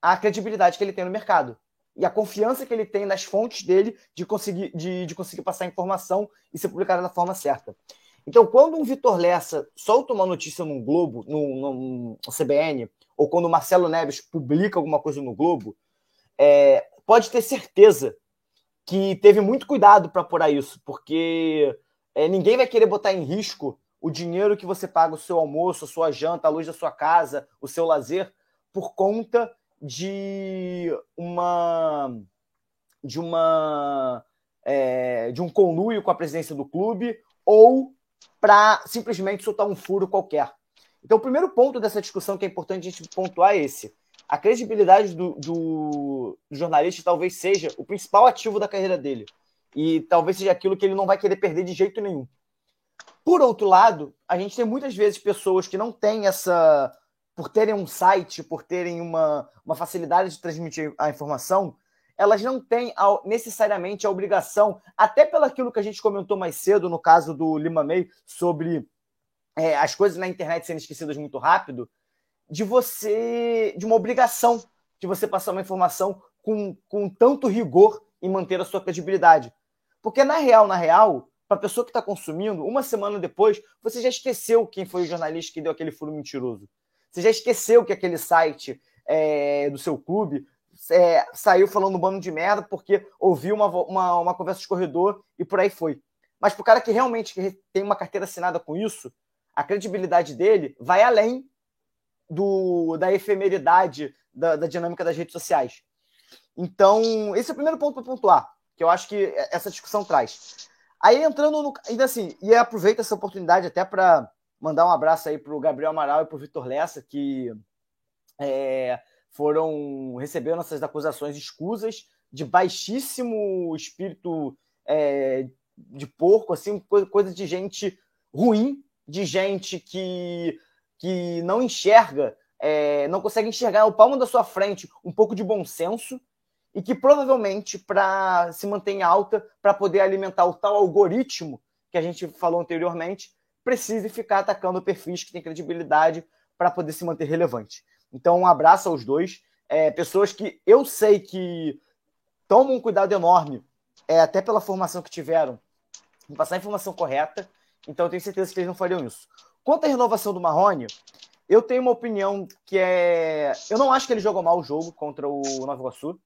à credibilidade que ele tem no mercado e a confiança que ele tem nas fontes dele de conseguir, de, de conseguir passar informação e ser publicada da forma certa. Então, quando um Vitor Lessa solta uma notícia num Globo, no, no, CBN, ou quando o Marcelo Neves publica alguma coisa no Globo, é, pode ter certeza que teve muito cuidado para apurar isso, porque é, ninguém vai querer botar em risco o dinheiro que você paga o seu almoço, a sua janta, a luz da sua casa, o seu lazer, por conta de uma de uma é, de um conluio com a presidência do clube ou para simplesmente soltar um furo qualquer. Então, o primeiro ponto dessa discussão que é importante a gente pontuar é esse. A credibilidade do, do, jornalista talvez seja o principal ativo da carreira dele. E talvez seja aquilo que ele não vai querer perder de jeito nenhum. Por outro lado, a gente tem muitas vezes pessoas que não têm essa por terem um site, por terem uma, uma facilidade de transmitir a informação, elas não têm necessariamente a obrigação, até pelo aquilo que a gente comentou mais cedo, no caso do Lima May, sobre é, as coisas na internet sendo esquecidas muito rápido, de você, de uma obrigação de você passar uma informação com, com tanto rigor e manter a sua credibilidade. Porque na real, na real, para a pessoa que está consumindo, uma semana depois, você já esqueceu quem foi o jornalista que deu aquele furo mentiroso. Você já esqueceu que aquele site é, do seu clube é, saiu falando um bando de merda porque ouviu uma, uma, uma, conversa de corredor e por aí foi. Mas para o cara que realmente tem uma carteira assinada com isso, a credibilidade dele vai além do, da efemeridade da, da dinâmica das redes sociais. Então, esse é o primeiro ponto para pontuar, que eu acho que essa discussão traz. Aí entrando no. Ainda assim, e aproveito essa oportunidade até para mandar um abraço aí para o Gabriel Amaral e para o Vitor Lessa, que é, foram receberam essas acusações escusas de baixíssimo espírito é, de porco, assim, coisa de gente ruim, de gente que, que não enxerga, é, não consegue enxergar o palmo da sua frente um pouco de bom senso e que provavelmente, para se manter em alta, para poder alimentar o tal algoritmo que a gente falou anteriormente, precise ficar atacando perfis que têm credibilidade para poder se manter relevante. Então, um abraço aos dois. É, pessoas que eu sei que tomam um cuidado enorme, é, até pela formação que tiveram, em passar a informação correta. Então, eu tenho certeza que eles não fariam isso. Quanto à renovação do Marrone, eu tenho uma opinião que é. Eu não acho que ele jogou mal o jogo contra o Nova Iguaçu.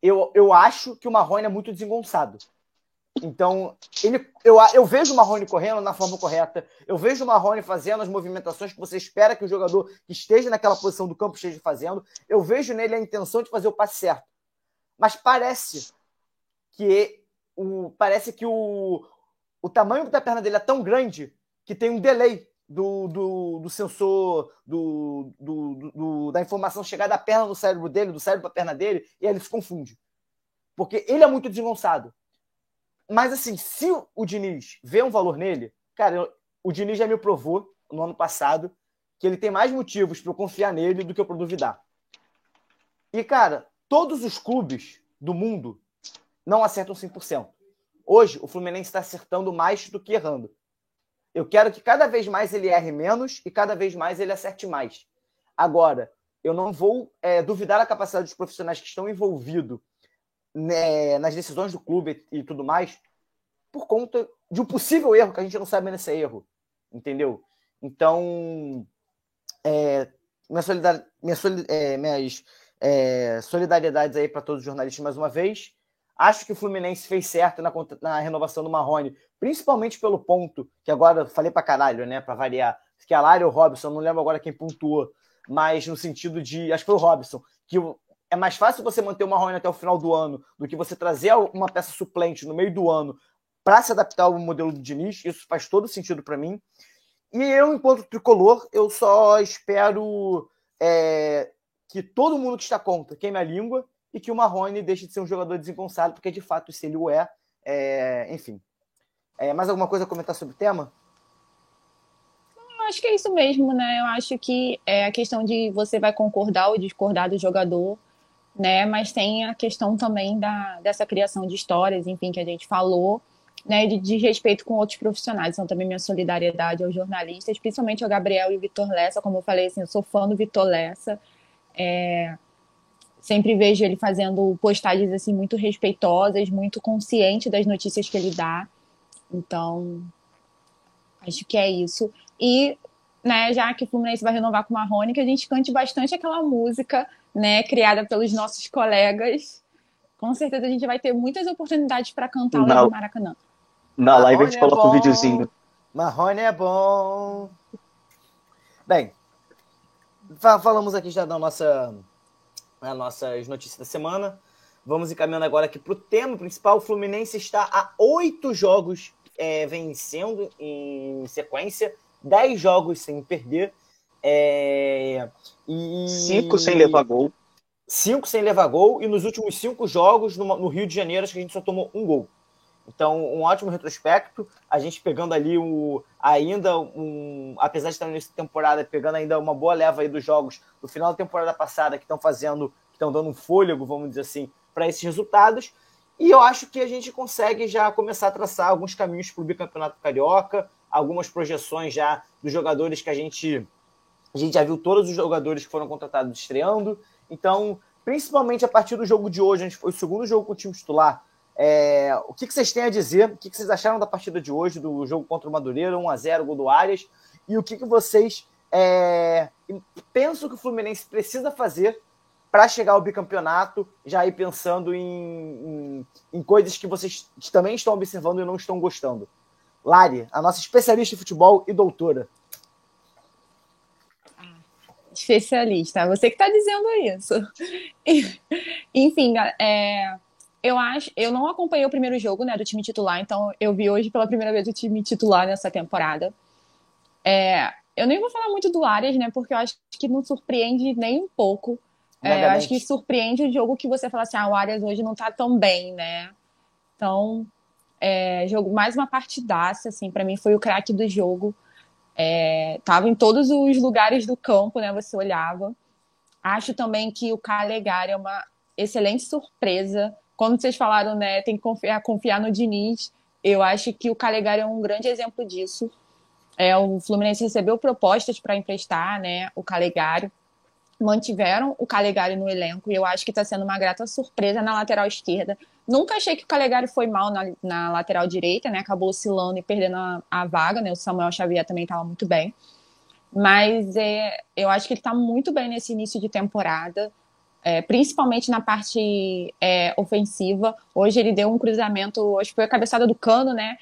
Eu, eu acho que o Marrone é muito desengonçado. Então, ele, eu, eu vejo o Marrone correndo na forma correta, eu vejo o Marrone fazendo as movimentações que você espera que o jogador que esteja naquela posição do campo esteja fazendo, eu vejo nele a intenção de fazer o passe certo. Mas parece que o, parece que o, o tamanho da perna dele é tão grande que tem um delay do, do, do sensor, do, do, do, da informação chegar da perna no cérebro dele, do cérebro para a perna dele, e ele se confunde. Porque ele é muito desengonçado. Mas, assim, se o Diniz vê um valor nele, cara, o Diniz já me provou no ano passado que ele tem mais motivos para eu confiar nele do que para duvidar. E, cara, todos os clubes do mundo não acertam 100%. Hoje, o Fluminense está acertando mais do que errando. Eu quero que cada vez mais ele erre menos e cada vez mais ele acerte mais. Agora, eu não vou é, duvidar da capacidade dos profissionais que estão envolvidos né, nas decisões do clube e tudo mais, por conta de um possível erro que a gente não sabe nesse erro, entendeu? Então, é, minha solidar, minha soli, é, minhas é, solidariedades aí para todos os jornalistas mais uma vez. Acho que o Fluminense fez certo na, na renovação do Marrone, principalmente pelo ponto que agora falei para caralho, né, para variar, que a Lário ou o Robson, não lembro agora quem pontuou, mas no sentido de, acho que foi o Robson, que é mais fácil você manter o Marrone até o final do ano do que você trazer uma peça suplente no meio do ano para se adaptar ao modelo do Diniz. Isso faz todo sentido para mim. E eu, enquanto tricolor, eu só espero é, que todo mundo que está contra queime a língua e que o Marrone deixe de ser um jogador desengonçado, porque de fato, se ele o é, é enfim. É, mais alguma coisa a comentar sobre o tema? Acho que é isso mesmo, né? Eu acho que é a questão de você vai concordar ou discordar do jogador né? Mas tem a questão também da, dessa criação de histórias, enfim, que a gente falou, né? De, respeito com outros profissionais. Então, também minha solidariedade aos jornalistas, principalmente ao Gabriel e o Vitor Lessa. Como eu falei, assim, eu sou fã do Vitor Lessa. É, sempre vejo ele fazendo postagens assim muito respeitosas, muito consciente das notícias que ele dá. Então, acho que é isso. E, né, já que o Fluminense vai renovar com o Marrone, que a gente cante bastante aquela música né, criada pelos nossos colegas. Com certeza a gente vai ter muitas oportunidades para cantar lá no Maracanã. Na Marrone live a gente é coloca um videozinho. Marrone é bom. Bem, falamos aqui já da nossa, das nossas notícias da semana. Vamos encaminhando agora aqui para o tema principal. O Fluminense está a oito jogos é, vencendo em sequência, dez jogos sem perder. É, e... Cinco sem levar gol. Cinco sem levar gol, e nos últimos cinco jogos no, no Rio de Janeiro, acho que a gente só tomou um gol. Então, um ótimo retrospecto. A gente pegando ali o ainda um, apesar de estar nessa temporada, pegando ainda uma boa leva aí dos jogos do final da temporada passada que estão fazendo, que estão dando um fôlego, vamos dizer assim, para esses resultados. E eu acho que a gente consegue já começar a traçar alguns caminhos para o bicampeonato carioca, algumas projeções já dos jogadores que a gente a gente já viu todos os jogadores que foram contratados estreando. Então, principalmente a partir do jogo de hoje, a gente foi o segundo jogo com o time titular. É, o que, que, vocês têm a dizer? O que, que, vocês acharam da partida de hoje, do jogo contra o Madureira, 1x0, gol do Arias? E o que, que vocês é, pensam que o Fluminense precisa fazer para chegar ao bicampeonato, já aí pensando em, em, em coisas que vocês também estão observando e não estão gostando? Lari, a nossa especialista em futebol e doutora Especialista, você que está dizendo isso. Enfim, é, eu acho, eu não acompanhei o primeiro jogo, né, do time titular, então eu vi hoje pela primeira vez o time titular nessa temporada. É, eu nem vou falar muito do Arias, né, porque eu acho que não surpreende nem um pouco. É, eu acho que surpreende o jogo que você fala assim, ah, o Arias hoje não tá tão bem, né? Então, é, jogo mais uma partidaça, assim, para mim foi o craque do jogo. É, tava em todos os lugares do campo, né? Você olhava. Acho também que o Calegari é uma excelente surpresa quando vocês falaram, né, tem que confiar, confiar no Diniz, eu acho que o Calegari é um grande exemplo disso. É, o Fluminense recebeu propostas para emprestar, né, o Calegari, mantiveram o Calegari no elenco e eu acho que está sendo uma grata surpresa na lateral esquerda. Nunca achei que o Calegari foi mal na, na lateral direita, né? Acabou oscilando e perdendo a, a vaga, né? O Samuel Xavier também estava muito bem. Mas é, eu acho que ele está muito bem nesse início de temporada é, principalmente na parte é, ofensiva. Hoje ele deu um cruzamento, hoje foi a cabeçada do cano, né?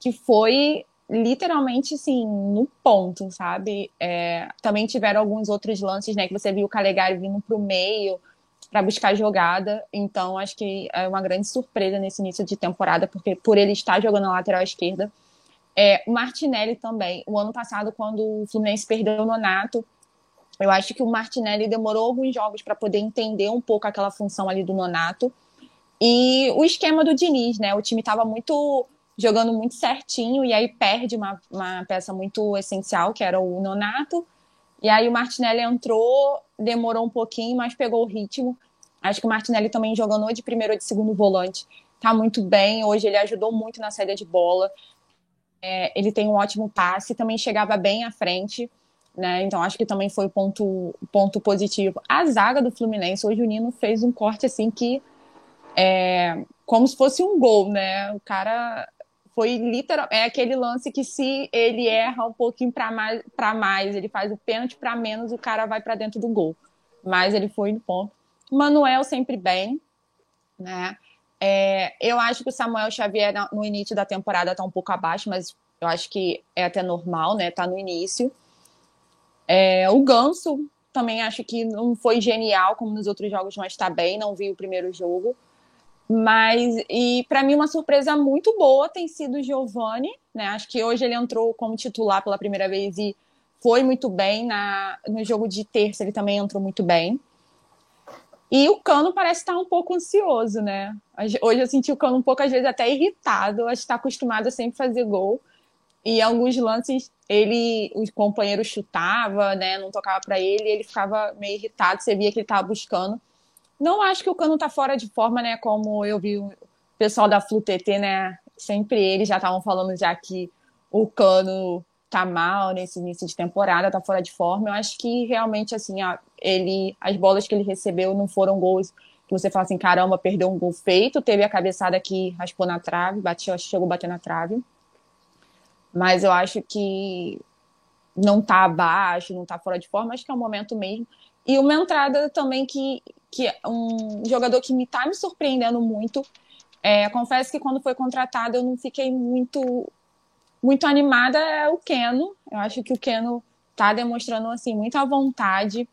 Que foi literalmente, assim, no ponto, sabe? É, também tiveram alguns outros lances, né? Que você viu o Calegari vindo para o meio para buscar jogada. Então, acho que é uma grande surpresa nesse início de temporada, porque por ele estar jogando na lateral esquerda. É, o Martinelli também. O ano passado, quando o Fluminense perdeu o Nonato, eu acho que o Martinelli demorou alguns jogos para poder entender um pouco aquela função ali do Nonato. E o esquema do Diniz, né? O time estava muito jogando muito certinho e aí perde uma, uma peça muito essencial, que era o Nonato. E aí o Martinelli entrou, demorou um pouquinho, mas pegou o ritmo. Acho que o Martinelli também jogando de primeiro ou de segundo volante. Tá muito bem. Hoje ele ajudou muito na saída de bola. É, ele tem um ótimo passe, também chegava bem à frente né? Então acho que também foi ponto ponto positivo. A zaga do Fluminense hoje o Nino fez um corte assim que é como se fosse um gol, né? O cara foi literal é aquele lance que se ele erra um pouquinho para mais para mais, ele faz o pênalti para menos, o cara vai para dentro do gol. Mas ele foi no ponto. Manuel sempre bem, né? É, eu acho que o Samuel Xavier no início da temporada está um pouco abaixo, mas eu acho que é até normal, né? Tá no início. É, o Ganso também acho que não foi genial como nos outros jogos, mas está bem, não vi o primeiro jogo. Mas, e para mim, uma surpresa muito boa tem sido o Giovani, né? Acho que hoje ele entrou como titular pela primeira vez e foi muito bem. Na, no jogo de terça ele também entrou muito bem. E o Cano parece estar um pouco ansioso, né? Hoje eu senti o Cano um pouco, às vezes, até irritado. Acho que está acostumado a sempre fazer gol. E alguns lances ele, o companheiro chutava, né, não tocava para ele, ele ficava meio irritado, você via que ele estava buscando. Não acho que o Cano tá fora de forma, né, como eu vi o pessoal da Flu TT, né, sempre eles já estavam falando já que o Cano tá mal nesse início de temporada, tá fora de forma. Eu acho que realmente assim, ele as bolas que ele recebeu não foram gols que você fala assim, caramba, perdeu um gol feito, teve a cabeçada que raspou na trave, bateu, chegou a bater na trave mas eu acho que não tá abaixo, não tá fora de forma, acho que é o momento mesmo. E uma entrada também que, que um jogador que me tá me surpreendendo muito. É, confesso que quando foi contratado eu não fiquei muito muito animada é o Keno. Eu acho que o Keno tá demonstrando assim muita vontade.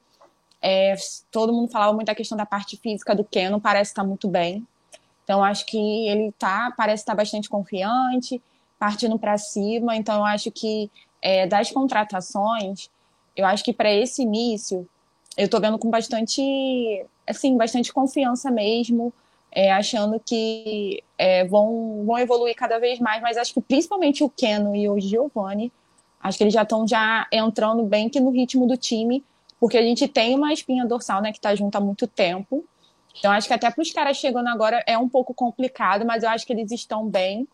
É, todo mundo falava muito da questão da parte física do Keno, parece estar tá muito bem. Então acho que ele tá, parece estar tá bastante confiante partindo para cima. Então, eu acho que é, das contratações, eu acho que para esse início, eu estou vendo com bastante, assim, bastante confiança mesmo, é, achando que é, vão, vão evoluir cada vez mais, mas acho que principalmente o Keno e o Giovanni, acho que eles já estão já entrando bem que no ritmo do time, porque a gente tem uma espinha dorsal, né, que está junto há muito tempo. Então, acho que até para os caras chegando agora é um pouco complicado, mas eu acho que eles estão bem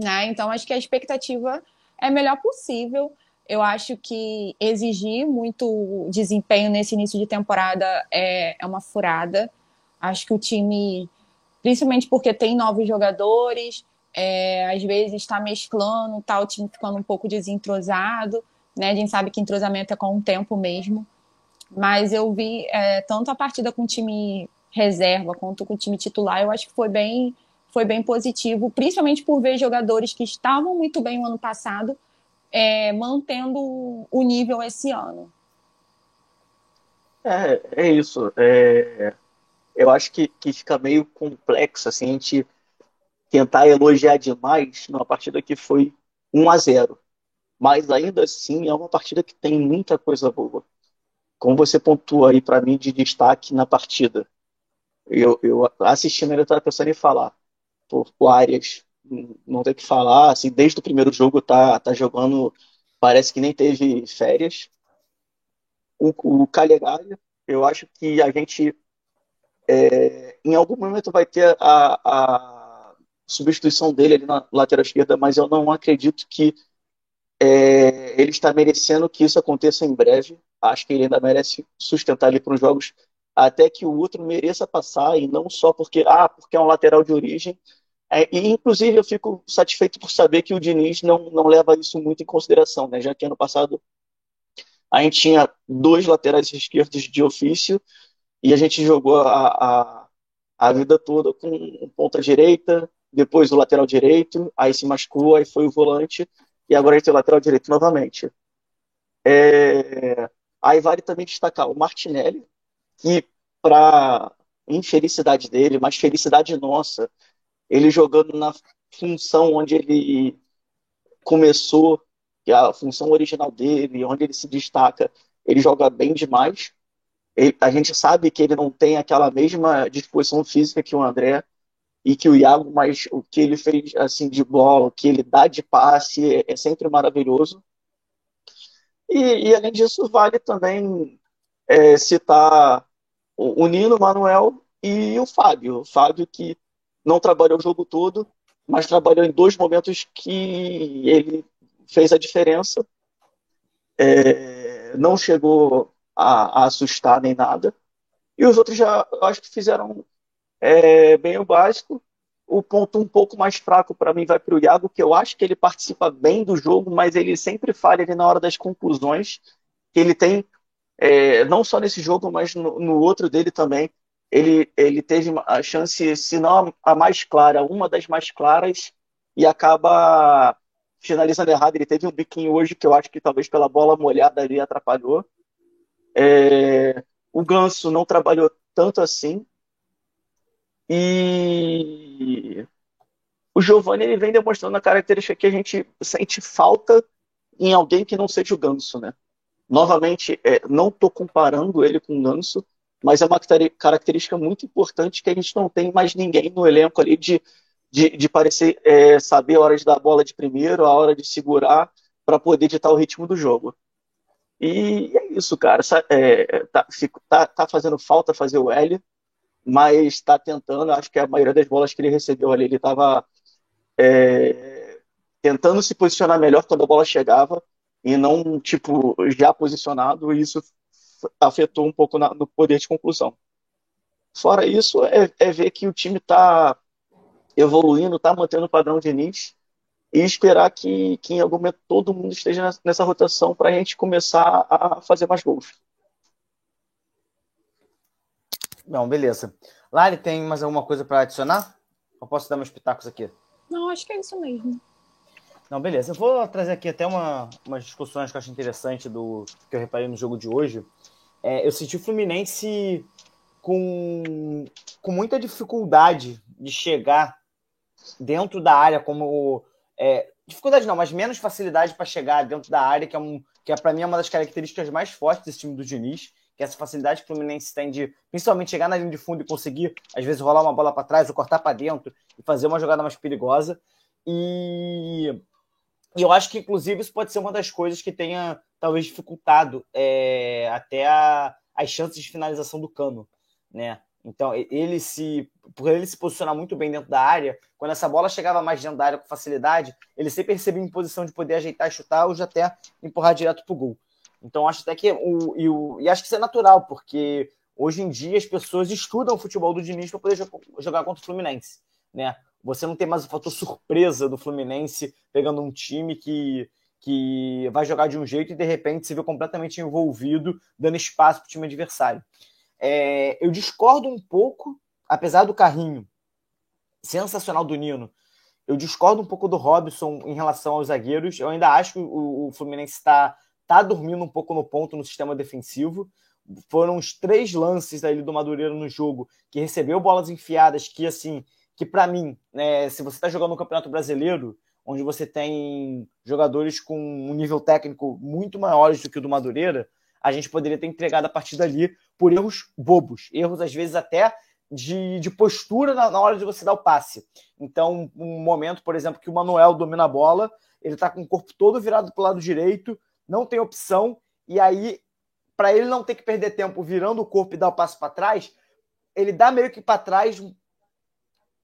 né? Então acho que a expectativa é melhor possível. Eu acho que exigir muito desempenho nesse início de temporada é, é uma furada. Acho que o time, principalmente porque tem novos jogadores, é, às vezes está mesclando, tá o time ficando um pouco desentrosado, né? A gente sabe que entrosamento é com o tempo mesmo. Mas eu vi é, tanto a partida com o time reserva quanto com o time titular, eu acho que foi bem foi bem positivo, principalmente por ver jogadores que estavam muito bem no ano passado é, mantendo o nível esse ano. É, é isso. É, eu acho que, que fica meio complexo assim, a gente tentar elogiar demais numa partida que foi 1 a 0 Mas ainda assim é uma partida que tem muita coisa boa. Como você pontua aí para mim de destaque na partida. Eu, eu assistindo eu estava pensando em falar. Por o Arias, não tem que falar. Assim, desde o primeiro jogo tá, tá jogando, parece que nem teve férias. O, o Calegari, eu acho que a gente é, em algum momento vai ter a, a, substituição dele ali na lateral esquerda, mas eu não acredito que é, ele está merecendo que isso aconteça em breve. Acho que ele ainda merece sustentar ali para os jogos até que o outro mereça passar e não só porque ah porque é um lateral de origem. É, e inclusive eu fico satisfeito por saber que o Diniz não, não leva isso muito em consideração, né? Já que ano passado a gente tinha dois laterais esquerdos de ofício e a gente jogou a, a, a vida toda com ponta direita, depois o lateral direito, aí se machucou, aí foi o volante, e agora a gente tem o lateral direito novamente. É... Aí vale também destacar o Martinelli, que para infelicidade dele, mas felicidade nossa, ele jogando na função onde ele começou, que é a função original dele, onde ele se destaca, ele joga bem demais. Ele, a gente sabe que ele não tem aquela mesma disposição física que o André e que o Iago, mas o que ele fez assim de bola, o que ele dá de passe é, é sempre maravilhoso. E, e, além disso, vale também é, citar o, o Nino, Manuel e o Fábio. O Fábio que não trabalhou o jogo todo, mas trabalhou em dois momentos que ele fez a diferença. É, não chegou a, a, assustar nem nada. E os outros já, acho que fizeram é, bem o básico. O ponto um pouco mais fraco para mim vai para o Iago, que eu acho que ele participa bem do jogo, mas ele sempre falha ali na hora das conclusões. Ele tem, é, não só nesse jogo, mas no, no outro dele também. Ele, ele teve a chance, se não a mais clara, uma das mais claras, e acaba finalizando errado. Ele teve um biquinho hoje que eu acho que talvez pela bola molhada ali atrapalhou. É, o Ganso não trabalhou tanto assim. E o Giovanni ele vem demonstrando a característica que a gente sente falta em alguém que não seja o Ganso, né? Novamente, é, não estou comparando ele com o Ganso, mas é uma característica muito importante que a gente não tem mais ninguém no elenco ali de, de, de parecer é, saber a hora de dar a bola de primeiro, a hora de segurar para poder ditar o ritmo do jogo. E é isso, cara. É, tá, tá, tá, fazendo falta fazer o L, mas está tentando. Acho que a maioria das bolas que ele recebeu ali, ele estava é, tentando se posicionar melhor quando a bola chegava e não, tipo, já posicionado. E isso afetou um pouco na, no poder de conclusão. Fora isso, é, é ver que o time está evoluindo, está mantendo o padrão de Nietzsche e esperar que, que em algum momento todo mundo esteja nessa rotação para a gente começar a fazer mais gols. Não, beleza. Lari, tem mais alguma coisa para adicionar? Eu posso dar meus pitacos aqui? Não, acho que é isso mesmo. Não, beleza. Eu vou trazer aqui até uma, umas discussões que eu acho interessante do que eu reparei no jogo de hoje. É, eu senti o Fluminense com, com muita dificuldade de chegar dentro da área como é, dificuldade não, mas menos facilidade para chegar dentro da área, que é, um, que é para mim é uma das características mais fortes desse time do Diniz, que é essa facilidade que o Fluminense tem de principalmente chegar na linha de fundo e conseguir, às vezes, rolar uma bola para trás ou cortar para dentro e fazer uma jogada mais perigosa. E, e, eu acho que, inclusive, isso pode ser uma das coisas que tenha talvez dificultado é, até a, as chances de finalização do cano, né? Então, ele se, por ele se posicionar muito bem dentro da área, quando essa bola chegava mais dentro da área com facilidade, ele sempre percebia em posição de poder ajeitar chutar ou já até empurrar direto pro gol. Então, acho até que o, e, o, e acho que isso é natural, porque hoje em dia as pessoas estudam o futebol do Diniz para poder jogar contra o Fluminense, né? Você não tem mais o fator surpresa do Fluminense pegando um time que, que vai jogar de um jeito e de repente se vê completamente envolvido, dando espaço para o time adversário. É, eu discordo um pouco, apesar do carrinho sensacional do Nino, eu discordo um pouco do Robson em relação aos zagueiros. Eu ainda acho que o, o Fluminense está tá dormindo um pouco no ponto no sistema defensivo. foram os três lances ali do Madureira no jogo que recebeu bolas enfiadas que, assim, que para mim, né, se você está jogando no Campeonato Brasileiro, onde você tem jogadores com um nível técnico muito maiores do que o do Madureira, a gente poderia ter entregado a partida ali por erros bobos, erros às vezes até de, de postura na, na, hora de você dar o passe. Então, um momento, por exemplo, que o Manuel domina a bola, ele está com o corpo todo virado para o lado direito, não tem opção, e aí, para ele não ter que perder tempo virando o corpo e dar o passo para trás, ele dá meio que para trás.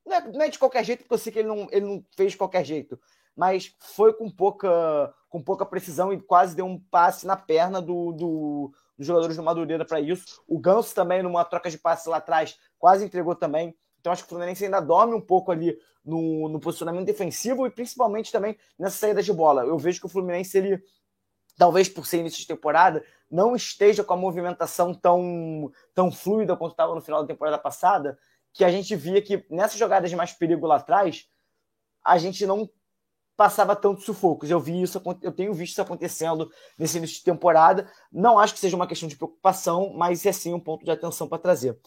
Não é, não é, de qualquer jeito, porque eu sei que ele não, ele não fez de qualquer jeito, mas foi com pouca, com pouca precisão e quase deu um passe na perna do, do dos jogadores do Madureira para isso. O Ganso também, numa troca de passe lá atrás, quase entregou também. Então acho que o Fluminense ainda dorme um pouco ali no, no posicionamento defensivo e principalmente também nessa saída de bola. Eu vejo que o Fluminense, ele, talvez por ser início de temporada, não esteja com a movimentação tão, tão fluida quanto estava no final da temporada passada, que a gente via que nessas jogadas de mais perigo lá atrás, a gente não passava tantos sufocos. Eu vi isso, eu tenho visto isso acontecendo nesse início de temporada. Não acho que seja uma questão de preocupação, mas é sim um ponto de atenção para trazer.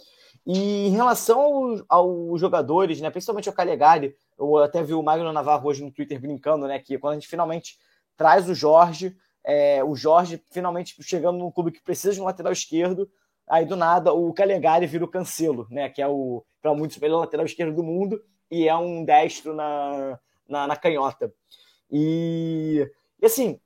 E em relação aos, aos, jogadores, né, principalmente o Calegari, eu até vi o Magno Navarro hoje no Twitter brincando, né, que quando a gente finalmente traz o Jorge, é, o Jorge finalmente chegando num clube que precisa de um lateral esquerdo, aí do nada o Calegari vira o Cancelo, né, que é o para muitos o melhor lateral esquerdo do mundo e é um destro na, na, na canhota. E, e assim,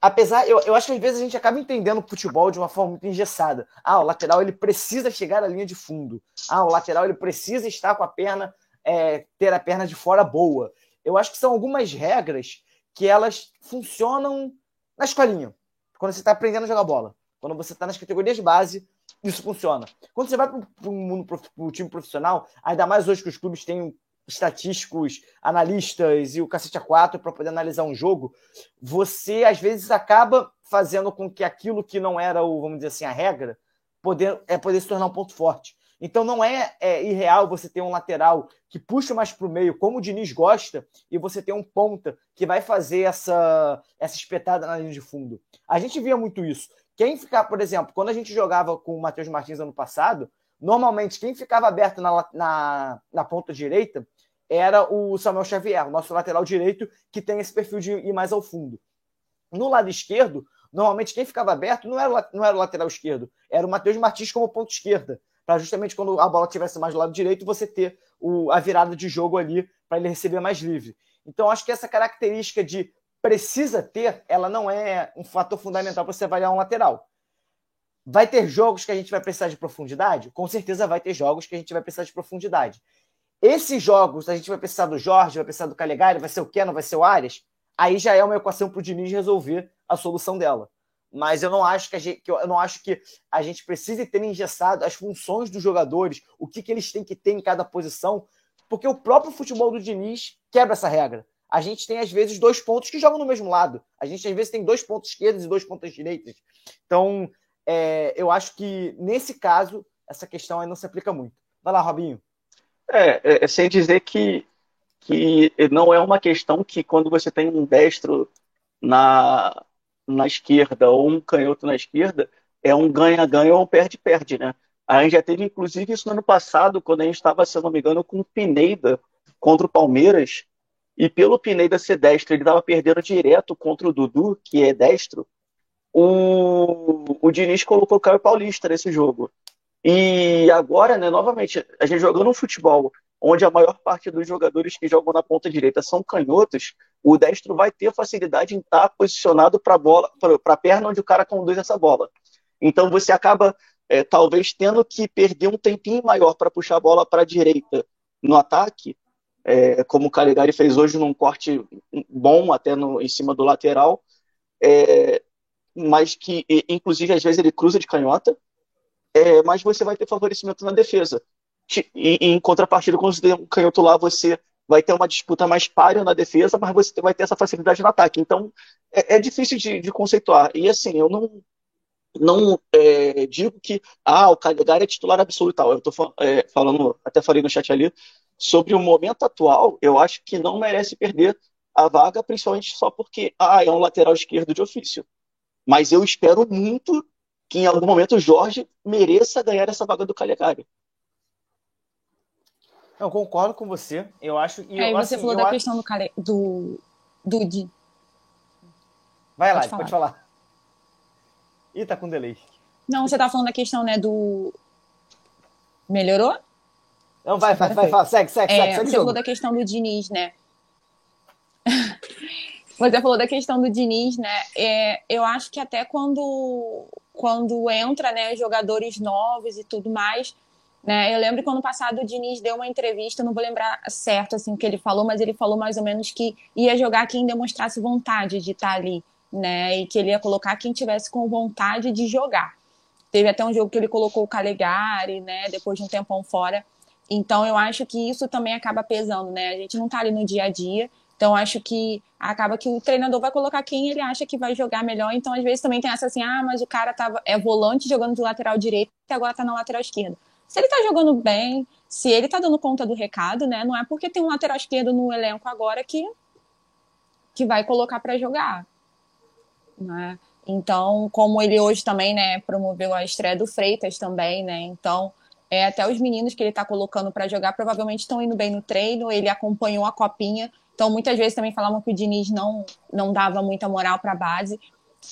apesar, eu, eu acho que às vezes a gente acaba entendendo o futebol de uma forma muito engessada. Ah, o lateral ele precisa chegar à linha de fundo. Ah, o lateral ele precisa estar com a perna, é, ter a perna de fora boa. Eu acho que são algumas regras que elas funcionam na escolinha, quando você está aprendendo a jogar bola. Quando você está nas categorias de base, isso funciona. Quando você vai para o time profissional, ainda mais hoje que os clubes têm estatísticos, analistas e o cacete A4 para poder analisar um jogo, você às vezes acaba fazendo com que aquilo que não era o, vamos dizer assim, a regra, poder, é poder se tornar um ponto forte. Então não é, é irreal você ter um lateral que puxa mais para o meio, como o Diniz gosta, e você ter um ponta que vai fazer essa, essa espetada na linha de fundo. A gente via muito isso. Quem ficar, por exemplo, quando a gente jogava com o Matheus Martins ano passado, normalmente quem ficava aberto na, na, na ponta direita era o Samuel Xavier, o nosso lateral direito, que tem esse perfil de ir mais ao fundo. No lado esquerdo, normalmente quem ficava aberto não era, não era o lateral esquerdo, era o Matheus Martins como ponto esquerda, para justamente quando a bola estivesse mais do lado direito, você ter o, a virada de jogo ali para ele receber mais livre. Então, acho que essa característica de precisa ter, ela não é um fator fundamental para você avaliar um lateral. Vai ter jogos que a gente vai precisar de profundidade? Com certeza vai ter jogos que a gente vai precisar de profundidade. Esses jogos, a gente vai precisar do Jorge, vai precisar do Calegari, vai ser o Keno, vai ser o Arias, aí já é uma equação para o Diniz resolver a solução dela. Mas eu não acho que a gente, eu não acho que a gente precise ter engessado as funções dos jogadores, o que, que eles têm que ter em cada posição, porque o próprio futebol do Diniz quebra essa regra. A gente tem, às vezes, dois pontos que jogam no mesmo lado. A gente, às vezes, tem dois pontos esquerdos e dois pontos direitos. Então, é, eu acho que, nesse caso, essa questão aí não se aplica muito. Vai lá, Robinho. É, é, é, sem dizer que, que não é uma questão que quando você tem um destro na, na esquerda ou um canhoto na esquerda, é um ganha-ganha ou um perde-perde, né? A gente já teve, inclusive, isso no ano passado, quando a gente estava, se não me engano, com o Pineda contra o Palmeiras, e pelo Pineda ser destro, ele estava perdendo direto contra o Dudu, que é destro, o, o Diniz colocou o Caio Paulista nesse jogo. E agora, né, novamente, a gente jogando um futebol onde a maior parte dos jogadores que jogam na ponta direita são canhotos, o destro vai ter facilidade em estar posicionado para a bola, para a perna onde o cara conduz essa bola. Então você acaba é, talvez tendo que perder um tempinho maior para puxar a bola para a direita no ataque, é, como o Caligari fez hoje num corte bom até no, em cima do lateral, é, mas que inclusive às vezes ele cruza de canhota, é, mas você vai ter favorecimento na defesa. E, em contrapartida, quando você tem um canhoto lá, você vai ter uma disputa mais páreo na defesa, mas você vai ter essa facilidade no ataque. Então, é, é difícil de, de, conceituar. E assim, eu não, não é, digo que ah, o Calegari é titular absoluto. Eu estou é, falando, até falei no chat ali, sobre o momento atual, eu acho que não merece perder a vaga, principalmente só porque ah, é um lateral esquerdo de ofício. Mas eu espero muito que em algum momento o Jorge mereça ganhar essa vaga do Calegari. Eu concordo com você. Eu acho. E é, você assim, falou da acho... questão do, Cale... do, do. Vai lá, pode falar. pode falar. Ih, tá com delay. Não, você tá falando da questão, né, do. Melhorou? Não, vai, vai, vai, vai, segue, segue, é, segue. você falou da questão do Diniz, né? você falou da questão do Diniz, né? É, eu acho que até quando, quando entra, né, jogadores novos e tudo mais, né? Eu lembro que ano passado o Diniz deu uma entrevista, não vou lembrar certo assim o que ele falou, mas ele falou mais ou menos que ia jogar quem demonstrasse vontade de estar ali, né? E que ele ia colocar quem tivesse com vontade de jogar. Teve até um jogo que ele colocou o Calegari, né? Depois de um tempão fora. Então eu acho que isso também acaba pesando, né? A gente não tá ali no dia a dia. Então acho que acaba que o treinador vai colocar quem ele acha que vai jogar melhor. Então às vezes também tem essa assim, ah, mas o cara tava é volante jogando de lateral direito e agora tá na lateral esquerda. Se ele tá jogando bem, se ele tá dando conta do recado, né? Não é porque tem um lateral esquerdo no elenco agora que que vai colocar para jogar, né? Então, como ele hoje também, né, promoveu a estreia do Freitas também, né? Então, é, até os meninos que ele está colocando para jogar provavelmente estão indo bem no treino, ele acompanhou a copinha. Então, muitas vezes também falavam que o Diniz não, não dava muita moral para a base.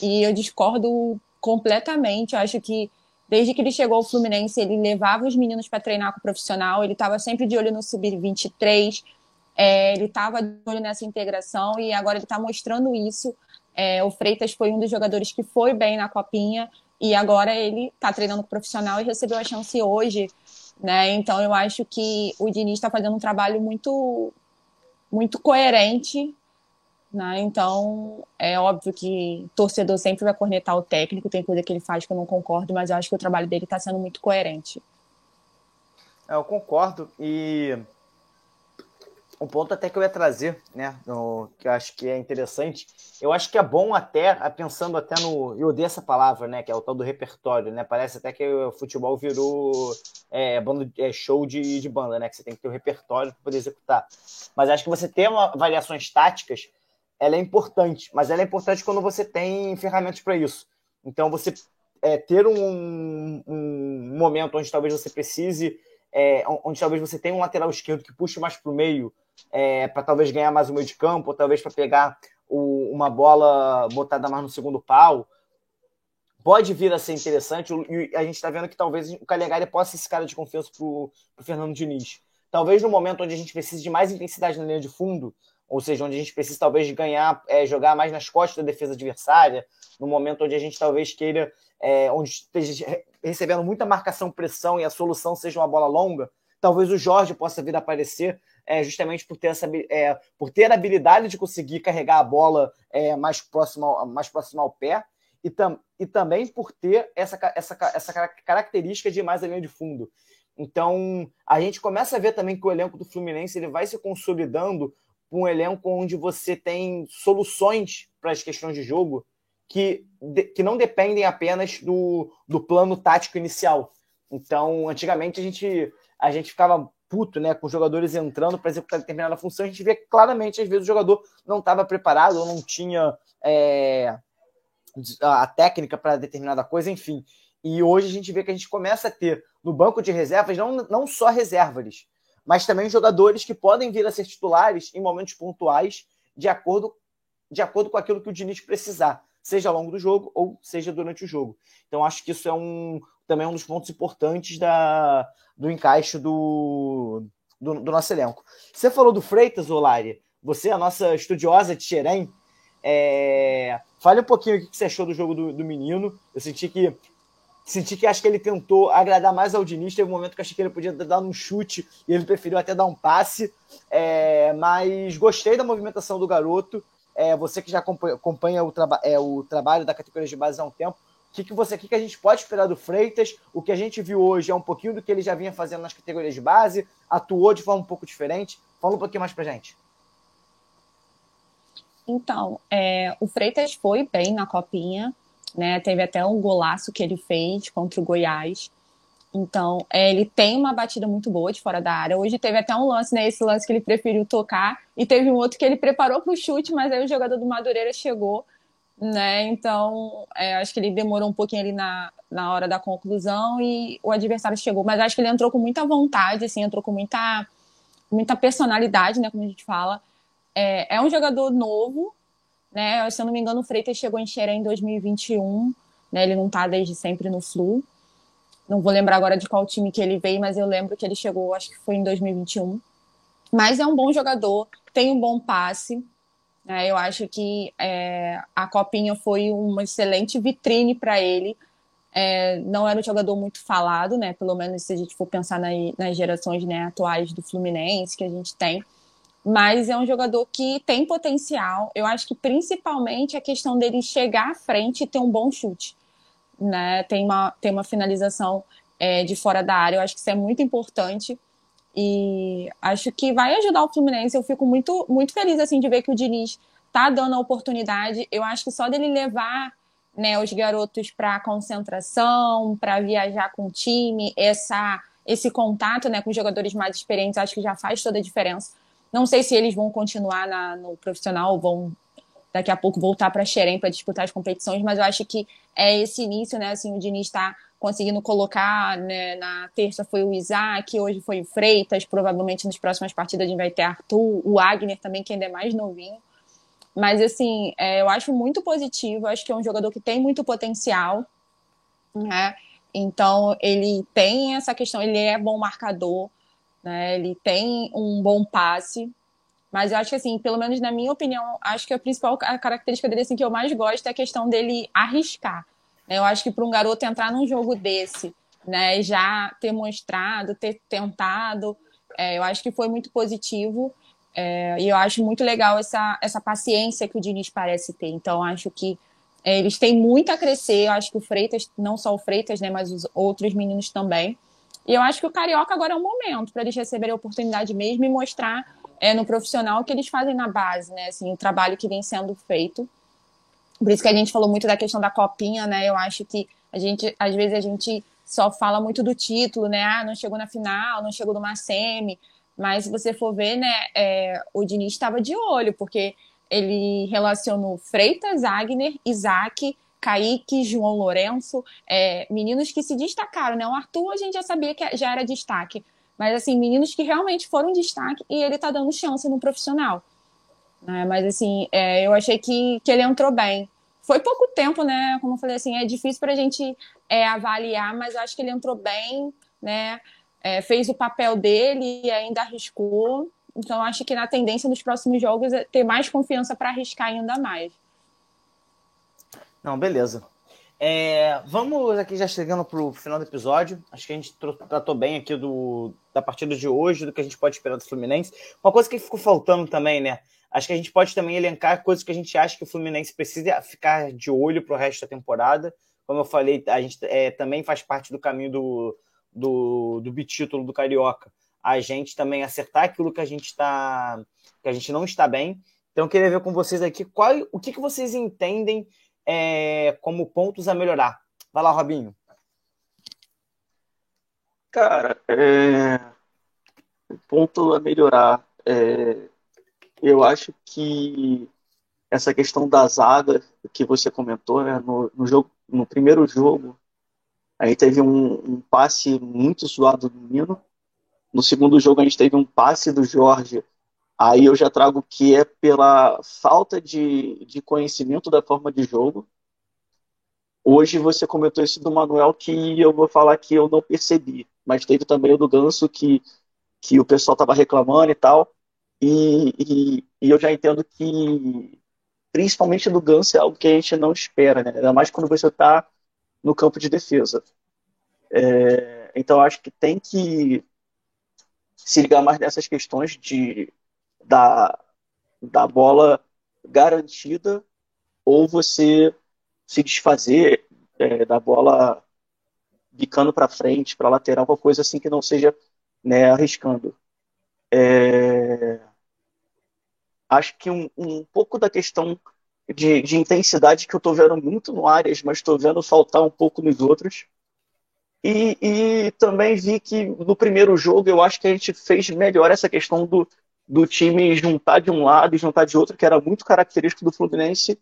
E eu discordo completamente. Eu acho que desde que ele chegou ao Fluminense, ele levava os meninos para treinar com o profissional, ele estava sempre de olho no Sub-23, é, ele estava de olho nessa integração e agora ele está mostrando isso. É, o Freitas foi um dos jogadores que foi bem na copinha. E agora ele está treinando com profissional e recebeu a chance hoje, né? Então eu acho que o Diniz está fazendo um trabalho muito, muito coerente, né? Então é óbvio que torcedor sempre vai cornetar o técnico, tem coisa que ele faz que eu não concordo, mas eu acho que o trabalho dele está sendo muito coerente. É, eu concordo e um ponto até que eu ia trazer, né, no, que eu acho que é interessante, eu acho que é bom até, pensando até no, eu odeio essa palavra, né, que é o tal do repertório, né, parece até que o futebol virou é, bando, é, show de, de banda, né, que você tem que ter o um repertório para poder executar, mas acho que você ter uma, variações táticas, ela é importante, mas ela é importante quando você tem ferramentas para isso, então você é, ter um, um momento onde talvez você precise é, onde talvez você tenha um lateral esquerdo que puxe mais para o meio, é, para talvez ganhar mais o meio de campo, ou talvez para pegar o, uma bola botada mais no segundo pau. Pode vir a ser interessante, e a gente está vendo que talvez o Calegari possa ser esse cara de confiança para o Fernando Diniz. Talvez no momento onde a gente precise de mais intensidade na linha de fundo, ou seja, onde a gente precisa talvez ganhar, é, jogar mais nas costas da defesa adversária, no momento onde a gente talvez queira, é, onde esteja recebendo muita marcação, pressão e a solução seja uma bola longa, talvez o Jorge possa vir a aparecer é, justamente por ter, essa, é, por ter a habilidade de conseguir carregar a bola é, mais, próximo, mais próximo ao pé e, tam, e também por ter essa, essa, essa característica de mais a linha de fundo. Então, a gente começa a ver também que o elenco do Fluminense ele vai se consolidando com um elenco onde você tem soluções para as questões de jogo que, que não dependem apenas do, do plano tático inicial. Então, antigamente a gente, a gente ficava puto, né, com jogadores entrando para executar determinada função, a gente vê claramente, às vezes, o jogador não estava preparado ou não tinha é, a técnica para determinada coisa, enfim. E hoje a gente vê que a gente começa a ter no banco de reservas não, não só reservas, mas também jogadores que podem vir a ser titulares em momentos pontuais, de acordo, de acordo com aquilo que o Diniz precisar, seja ao longo do jogo ou seja durante o jogo. Então acho que isso é um, também é um dos pontos importantes da, do encaixe do, do, do nosso elenco. Você falou do Freitas, Olari, você, a nossa estudiosa de Xerém, é... fale um pouquinho o que você achou do jogo do, do menino. Eu senti que senti que acho que ele tentou agradar mais ao Diniz. Teve um momento que achei que ele podia dar um chute e ele preferiu até dar um passe. É, mas gostei da movimentação do garoto. É, você que já acompanha, acompanha o, traba é, o trabalho da categoria de base há um tempo, que, que você que, que a gente pode esperar do Freitas? O que a gente viu hoje é um pouquinho do que ele já vinha fazendo nas categorias de base, atuou de forma um pouco diferente. Fala um pouquinho mais pra gente. Então, é, o Freitas foi bem na copinha, né? Teve até um golaço que ele fez contra o Goiás. Então, é, ele tem uma batida muito boa de fora da área. Hoje teve até um lance, né? Esse lance que ele preferiu tocar. E teve um outro que ele preparou para o chute, mas aí o jogador do Madureira chegou né? Então, é, acho que ele demorou um pouquinho ali na, na hora da conclusão e o adversário chegou. Mas acho que ele entrou com muita vontade, assim, entrou com muita, muita personalidade, né? Como a gente fala. É, é um jogador novo, né? Se eu não me engano, o Freitas chegou em Xerém em 2021, né? Ele não tá desde sempre no Flu. Não vou lembrar agora de qual time que ele veio, mas eu lembro que ele chegou, acho que foi em 2021. Mas é um bom jogador, tem um bom passe? Eu acho que é, a Copinha foi uma excelente vitrine para ele. É, não era um jogador muito falado, né? Pelo menos se a gente for pensar na, nas gerações né, atuais do Fluminense que a gente tem. Mas é um jogador que tem potencial. Eu acho que principalmente a questão dele chegar à frente e ter um bom chute. Né? Tem, uma, tem uma finalização é, de fora da área. Eu acho que isso é muito importante. E acho que vai ajudar o Fluminense. Eu fico muito, muito feliz assim de ver que o Diniz tá dando a oportunidade. Eu acho que só dele levar né, os garotos para concentração, para viajar com o time, essa, esse contato né, com jogadores mais experientes, acho que já faz toda a diferença. Não sei se eles vão continuar na, no profissional, vão daqui a pouco voltar para Xerém para disputar as competições, mas eu acho que é esse início, né? Assim, o Diniz está conseguindo colocar, né, na terça foi o Isaac, hoje foi o Freitas, provavelmente nas próximas partidas a gente vai ter Arthur, o Agner também, que ainda é mais novinho. Mas, assim, é, eu acho muito positivo, acho que é um jogador que tem muito potencial, né? Então, ele tem essa questão, ele é bom marcador, né? Ele tem um bom passe, mas eu acho que, assim, pelo menos na minha opinião, acho que a principal característica dele, assim, que eu mais gosto é a questão dele arriscar. Eu acho que para um garoto entrar num jogo desse, né, já ter mostrado, ter tentado, é, eu acho que foi muito positivo. É, e eu acho muito legal essa, essa paciência que o Diniz parece ter. Então, acho que é, eles têm muito a crescer. Eu acho que o Freitas, não só o Freitas, né, mas os outros meninos também. E eu acho que o Carioca agora é um momento para eles receberem a oportunidade mesmo e mostrar é, no profissional o que eles fazem na base, né? Assim, o trabalho que vem sendo feito. Por isso que a gente falou muito da questão da copinha, né? Eu acho que a gente, às vezes, a gente só fala muito do título, né? Ah, não chegou na final, não chegou numa semi. Mas se você for ver, né, é, o Diniz estava de olho, porque ele relacionou Freitas, Agner, Isaac, Kaique, João Lourenço, é, meninos que se destacaram, né? O Arthur a gente já sabia que já era destaque, mas assim, meninos que realmente foram destaque e ele tá dando chance no profissional. Né? Mas assim, é, eu achei que, que ele entrou bem. Foi pouco tempo, né? Como eu falei assim, é difícil para a gente é, avaliar, mas eu acho que ele entrou bem, né? É, fez o papel dele e ainda arriscou. Então, acho que na tendência dos próximos jogos é ter mais confiança para arriscar ainda mais. Não, beleza. É, vamos aqui já chegando para o final do episódio. Acho que a gente tratou bem aqui do, da partida de hoje, do que a gente pode esperar do Fluminense. Uma coisa que ficou faltando também, né? Acho que a gente pode também elencar coisas que a gente acha que o Fluminense precisa ficar de olho para o resto da temporada. Como eu falei, a gente é, também faz parte do caminho do, do, do bitítulo do Carioca. A gente também acertar aquilo que a gente está que a gente não está bem. Então, eu queria ver com vocês aqui qual, o que, que vocês entendem é, como pontos a melhorar. Vai lá, Robinho. Cara, é... ponto a melhorar. É eu acho que essa questão da zaga que você comentou, né, no, no, jogo, no primeiro jogo, aí teve um, um, passe muito zoado do Nino. No segundo jogo a gente teve um passe do Jorge. Aí eu já trago que é pela falta de, de conhecimento da forma de jogo. Hoje você comentou isso do Manuel que eu vou falar que eu não percebi. Mas teve também o do Ganso que, que o pessoal estava reclamando e tal. E, e, e, eu já entendo que, principalmente do Ganso, é algo que a gente não espera, né? Ainda mais quando você está no campo de defesa. É, então, acho que tem que se ligar mais nessas questões de, da, da bola garantida ou você se desfazer é, da bola bicando para frente, para lateral, qualquer coisa assim que não seja né, arriscando. É, acho que um, um pouco da questão de, de, intensidade que eu estou vendo muito no Arias, mas estou vendo faltar um pouco nos outros. E, e, também vi que no primeiro jogo eu acho que a gente fez melhor essa questão do, do time juntar de um lado e juntar de outro, que era muito característico do Fluminense,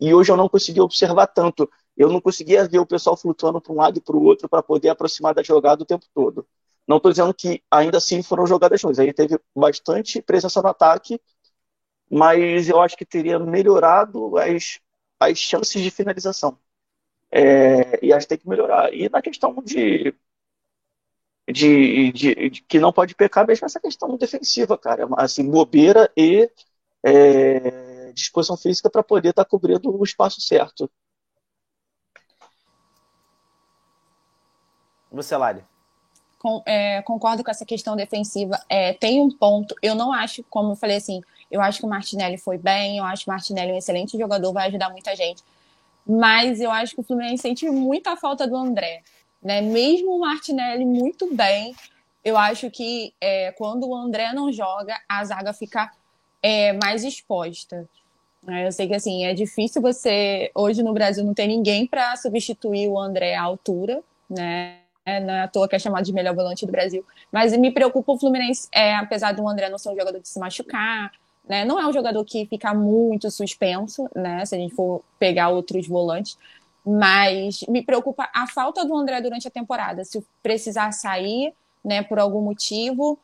e hoje eu não consegui observar tanto. Eu não conseguia ver o pessoal flutuando para um lado e para o outro para poder aproximar da jogada o tempo todo. Não estou dizendo que ainda assim foram jogadas ruins. Aí teve bastante presença no ataque, mas eu acho que teria melhorado as, as chances de finalização. É, e acho que tem que melhorar. E na questão de, de, de, de, que não pode pecar mesmo essa questão defensiva, cara. Assim, bobeira e é, disposição física para poder estar tá cobrindo o espaço certo. Você, Lari? Com, é, concordo com essa questão defensiva. É, tem um ponto, eu não acho, como eu falei assim, eu acho que o Martinelli foi bem, eu acho que o Martinelli é um excelente jogador, vai ajudar muita gente. Mas eu acho que o Fluminense sente muita falta do André. Né? Mesmo o Martinelli muito bem, eu acho que é, quando o André não joga, a zaga fica é, mais exposta. Eu sei que assim é difícil você hoje no Brasil não ter ninguém para substituir o André à altura, né? É, não é à toa que é chamado de melhor volante do Brasil. Mas me preocupa o Fluminense, é, apesar do André não ser um jogador de se machucar, né? Não é um jogador que fica muito suspenso, né? Se a gente for pegar outros volantes. Mas me preocupa a falta do André durante a temporada. Se precisar sair, né, por algum motivo,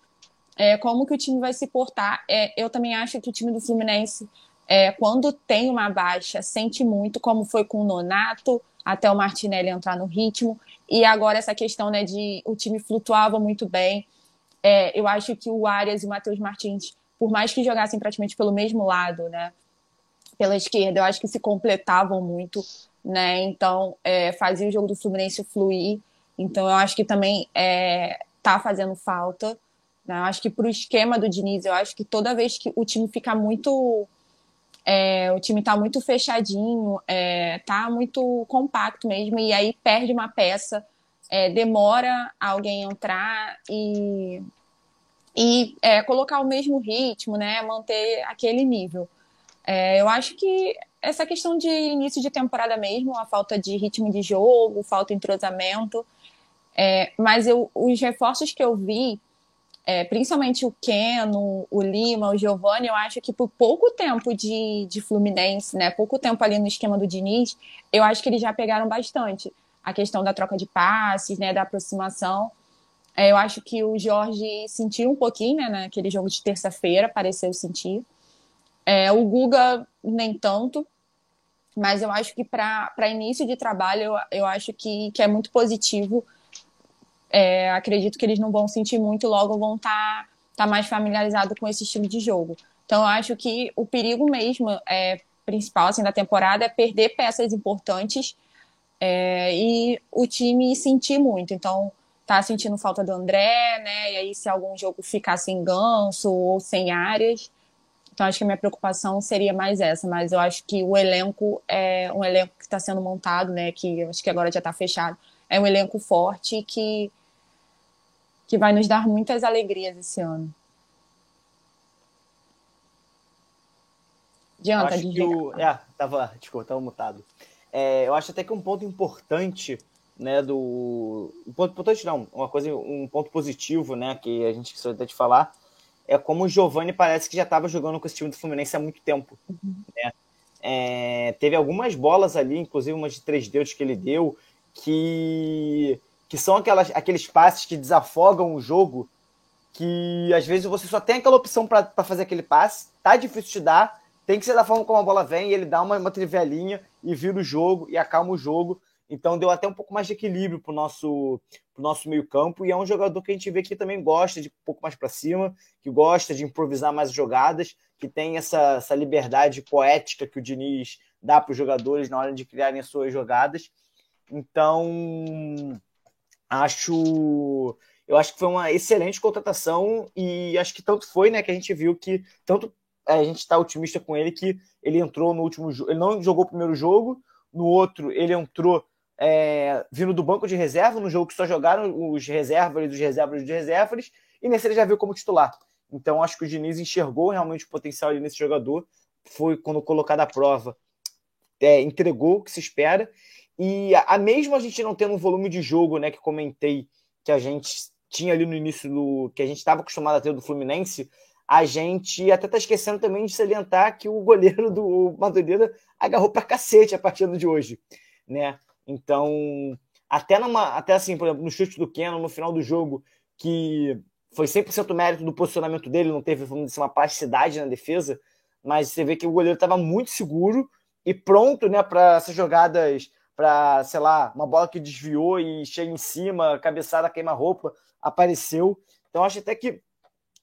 é, como que o time vai se portar? É, eu também acho que o time do Fluminense, é, quando tem uma baixa, sente muito, como foi com o Nonato, até o Martinelli entrar no ritmo. E agora essa questão né, de o time flutuava muito bem. É, eu acho que o Arias e o Matheus Martins, por mais que jogassem praticamente pelo mesmo lado, né, pela esquerda, eu acho que se completavam muito, né? Então é, fazia o jogo do Fluminense fluir. Então eu acho que também é, tá fazendo falta. Né? Eu acho que para o esquema do Diniz, eu acho que toda vez que o time fica muito é, o time está muito fechadinho, é, tá muito compacto mesmo, e aí perde uma peça, é, demora alguém entrar e, e é, colocar o mesmo ritmo, né? Manter aquele nível. É, eu acho que essa questão de início de temporada mesmo, a falta de ritmo de jogo, falta de entrosamento, é, mas eu, os reforços que eu vi é, principalmente o Keno, o Lima, o Giovanni, eu acho que por pouco tempo de, de Fluminense, né, pouco tempo ali no esquema do Diniz, eu acho que eles já pegaram bastante a questão da troca de passes, né, da aproximação. É, eu acho que o Jorge sentiu um pouquinho, né, naquele jogo de terça-feira, pareceu sentir. É, o Guga, nem tanto, mas eu acho que para início de trabalho, eu, eu acho que, que é muito positivo é, acredito que eles não vão sentir muito, logo vão estar tá, tá mais familiarizados com esse estilo de jogo. Então, eu acho que o perigo mesmo é, principal assim, da temporada é perder peças importantes é, e o time sentir muito. Então, tá sentindo falta do André, né? E aí, se algum jogo ficar sem ganso ou sem áreas. Então, acho que a minha preocupação seria mais essa, mas eu acho que o elenco é um elenco que está sendo montado, né? Que acho que agora já está fechado. É um elenco forte que que vai nos dar muitas alegrias esse ano. Adianta, acho que o... É, tava, desculpa, tava mutado. É, eu acho até que um ponto importante, né, do... Um ponto importante não, uma coisa, um ponto positivo, né, que a gente esqueceu até de falar, é como o Giovani parece que já estava jogando com esse time do Fluminense há muito tempo, uhum. né? É, teve algumas bolas ali, inclusive umas de três dedos que ele deu, que que são aquelas, aqueles passes que desafogam o jogo, que às vezes você só tem aquela opção para fazer aquele passe, tá difícil de dar, tem que ser da forma como a bola vem, e ele dá uma, uma trivelinha e vira o jogo e acalma o jogo. Então deu até um pouco mais de equilíbrio pro nosso, pro nosso meio-campo. E é um jogador que a gente vê que também gosta de um pouco mais para cima, que gosta de improvisar mais jogadas, que tem essa, essa liberdade poética que o Diniz dá para os jogadores na hora de criarem as suas jogadas. Então, acho eu acho que foi uma excelente contratação e acho que tanto foi, né, que a gente viu que tanto é, a gente está otimista com ele que ele entrou no último jogo, ele não jogou o primeiro jogo, no outro ele entrou é, vindo do banco de reserva, no jogo que só jogaram os reservas, dos reservas dos reservas, e nesse ele já viu como titular. Então acho que o Diniz enxergou realmente o potencial ali nesse jogador, foi quando colocado à prova, é, entregou o que se espera, e a, a mesmo a gente não tendo um volume de jogo, né, que comentei que a gente tinha ali no início do que a gente estava acostumado a ter do Fluminense, a gente até está esquecendo também de salientar que o goleiro do Madureira agarrou para cacete a partida de hoje, né? Então, até, numa, até assim, por exemplo, no chute do Kenan, no final do jogo, que foi 100% mérito do posicionamento dele, não teve, vamos uma plasticidade na defesa, mas você vê que o goleiro estava muito seguro e pronto né, para essas jogadas, para, sei lá, uma bola que desviou e chega em cima, cabeçada, queima-roupa, apareceu. Então, acho até que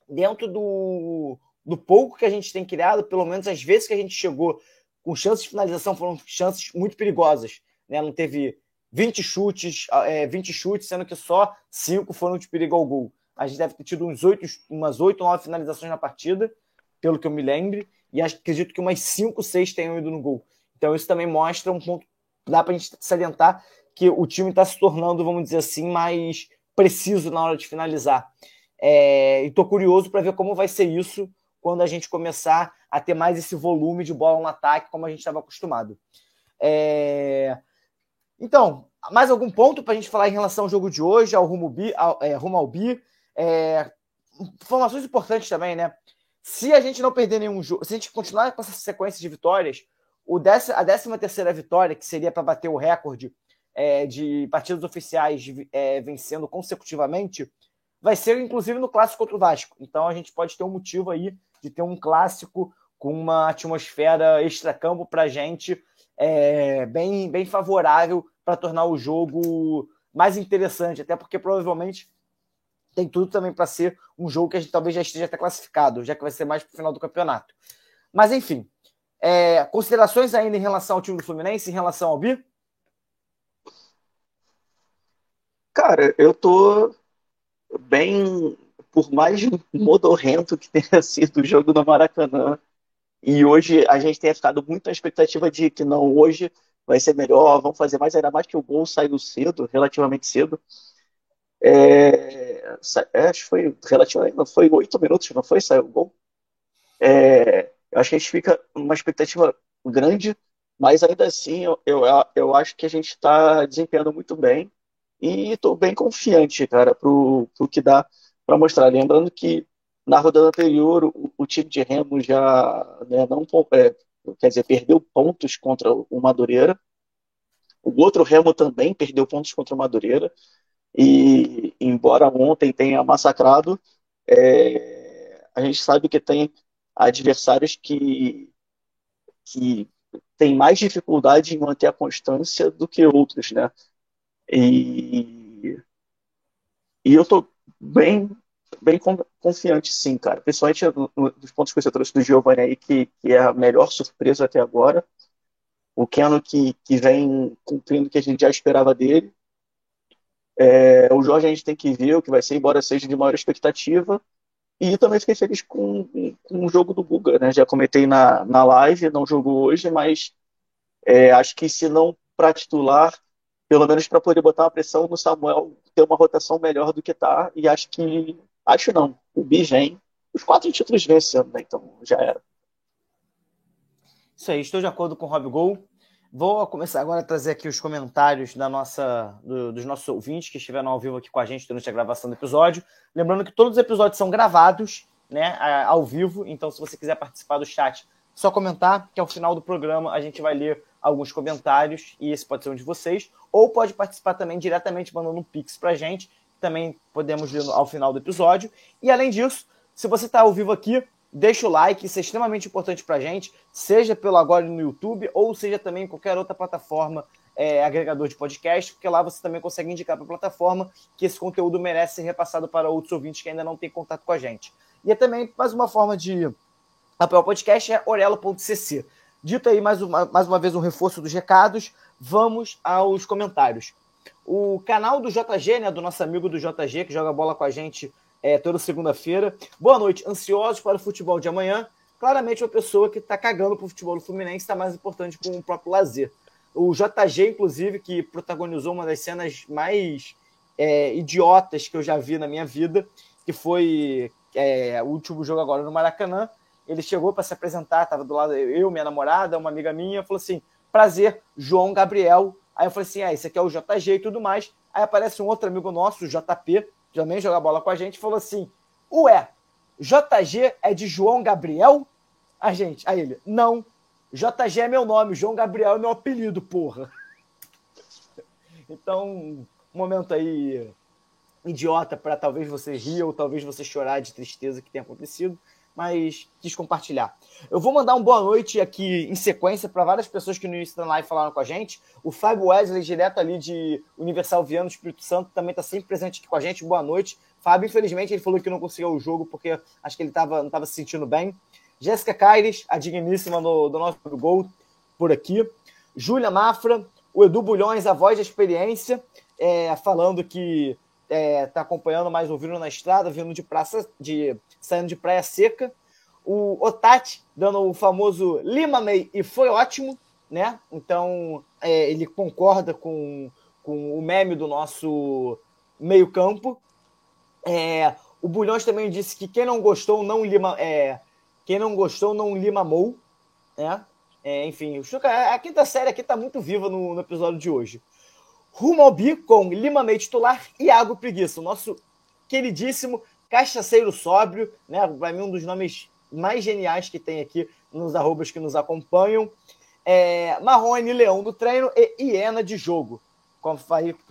dentro do, do pouco que a gente tem criado, pelo menos as vezes que a gente chegou com chances de finalização, foram chances muito perigosas. Né? Não teve 20 chutes, é, 20 chutes, sendo que só 5 foram de perigo ao gol. A gente deve ter tido uns 8, umas 8 ou 9 finalizações na partida, pelo que eu me lembre, e acredito que umas 5, 6 tenham ido no gol. Então isso também mostra um ponto, dá para a gente salientar que o time está se tornando, vamos dizer assim, mais preciso na hora de finalizar. É, e estou curioso para ver como vai ser isso quando a gente começar a ter mais esse volume de bola no ataque, como a gente estava acostumado. É... Então, mais algum ponto para a gente falar em relação ao jogo de hoje, ao rumo, bi, ao, é, rumo ao bi? É... Informações importantes também, né? Se a gente não perder nenhum jogo, se a gente continuar com essa sequência de vitórias, o décima, a 13 terceira vitória, que seria para bater o recorde é, de partidas oficiais é, vencendo consecutivamente, vai ser inclusive no clássico contra o Vasco. Então a gente pode ter um motivo aí de ter um clássico com uma atmosfera extra-campo para a gente é, bem, bem favorável para tornar o jogo mais interessante, até porque provavelmente tem tudo também para ser um jogo que a gente talvez já esteja até classificado, já que vai ser mais para o final do campeonato. Mas enfim, é, considerações ainda em relação ao time do Fluminense, em relação ao Bi? Cara, eu tô bem, por mais modorrento que tenha sido o jogo do Maracanã, e hoje a gente tem ficado muito na expectativa de que não, hoje vai ser melhor, vamos fazer mais, ainda mais que o gol saiu cedo, relativamente cedo. É, é acho que foi relativamente, não foi oito minutos, não foi? Saiu o gol. É, eu acho que a gente fica uma expectativa grande, mas ainda assim eu, eu, eu acho que a gente está desempenhando muito bem e estou bem confiante, cara, pro, pro que dá para mostrar. Lembrando que na rodada anterior o, o time de Remo já né, não é, quer dizer perdeu pontos contra o Madureira. O outro Remo também perdeu pontos contra o Madureira. E embora ontem tenha massacrado, é, a gente sabe que tem adversários que, que têm mais dificuldade em manter a constância do que outros, né? E, e eu tô bem, bem confiante, sim, cara. Principalmente dos pontos que você trouxe do Giovanni aí, que, que é a melhor surpresa até agora. O Keno que, que vem cumprindo o que a gente já esperava dele. É, o Jorge a gente tem que ver o que vai ser, embora seja de maior expectativa. E também fiquei feliz com, com o jogo do Guga, né? Já comentei na, na live, não jogou hoje, mas é, acho que se não para titular, pelo menos para poder botar uma pressão no Samuel, ter uma rotação melhor do que tá, e acho que, acho não, o Bi vem, os quatro títulos vencendo, né? Então já era. Isso aí, estou de acordo com o Rob Gol. Vou começar agora a trazer aqui os comentários da nossa, do, dos nossos ouvintes que estiveram ao vivo aqui com a gente durante a gravação do episódio. Lembrando que todos os episódios são gravados, né, ao vivo. Então, se você quiser participar do chat, só comentar que ao final do programa a gente vai ler alguns comentários e esse pode ser um de vocês. Ou pode participar também diretamente mandando um pix para a gente, também podemos ler ao final do episódio. E além disso, se você está ao vivo aqui, Deixa o like, isso é extremamente importante para a gente, seja pelo agora no YouTube ou seja também em qualquer outra plataforma é, agregador de podcast, porque lá você também consegue indicar para a plataforma que esse conteúdo merece ser repassado para outros ouvintes que ainda não têm contato com a gente. E é também mais uma forma de apoiar o podcast é orelo.cc. Dito aí mais uma, mais uma vez um reforço dos recados, vamos aos comentários. O canal do JG, né, do nosso amigo do JG, que joga bola com a gente é, toda segunda-feira. Boa noite, ansiosos para o futebol de amanhã. Claramente uma pessoa que está cagando para o futebol do Fluminense está mais importante com o próprio lazer. O JG, inclusive, que protagonizou uma das cenas mais é, idiotas que eu já vi na minha vida, que foi é, o último jogo agora no Maracanã. Ele chegou para se apresentar, estava do lado eu, minha namorada, uma amiga minha, falou assim: prazer, João Gabriel. Aí eu falei assim: ah, esse aqui é o JG e tudo mais. Aí aparece um outro amigo nosso, o JP, também jogar bola com a gente, falou assim: Ué, JG é de João Gabriel? A gente, aí ele, não. JG é meu nome, João Gabriel é meu apelido, porra. Então, um momento aí idiota para talvez você rir ou talvez você chorar de tristeza que tenha acontecido, mas quis compartilhar. Eu vou mandar uma boa noite aqui em sequência para várias pessoas que no da live falaram com a gente. O Fábio Wesley, direto ali de Universal Viano, Espírito Santo, também está sempre presente aqui com a gente. Boa noite. Fábio, infelizmente, ele falou que não conseguiu o jogo porque acho que ele tava, não estava se sentindo bem. Jéssica Caires, a digníssima do, do nosso gol, por aqui. Júlia Mafra, o Edu Bulhões, a voz da experiência, é, falando que é, tá acompanhando mais ouvindo na estrada, vindo de praça, de saindo de praia seca. O Otati dando o famoso Lima May e foi ótimo, né? Então é, ele concorda com, com o meme do nosso meio campo. É, o Bulhões também disse que quem não gostou não lima, é, quem não gostou não limamou, né? É, enfim, a quinta série aqui está muito viva no, no episódio de hoje. Rumo ao bi com Lima May titular e Iago Preguiça, o nosso queridíssimo cachaceiro sóbrio, né? Para mim, um dos nomes mais geniais que tem aqui nos arrobas que nos acompanham. É, Marrone, Leão do treino e Hiena de jogo. Como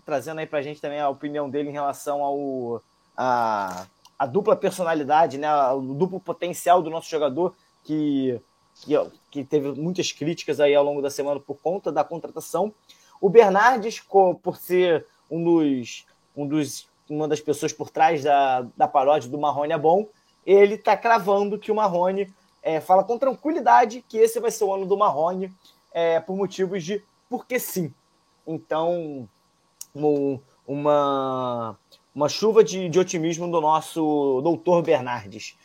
trazendo aí pra gente também a opinião dele em relação ao a, a dupla personalidade, né? O duplo potencial do nosso jogador que, que, que teve muitas críticas aí ao longo da semana por conta da contratação. O Bernardes, por ser um dos, um dos, uma das pessoas por trás da, da paródia do Marrone é bom, ele está cravando que o Marrone é, fala com tranquilidade que esse vai ser o ano do Marrone é, por motivos de porque sim. Então, uma, uma chuva de, de otimismo do nosso doutor Bernardes.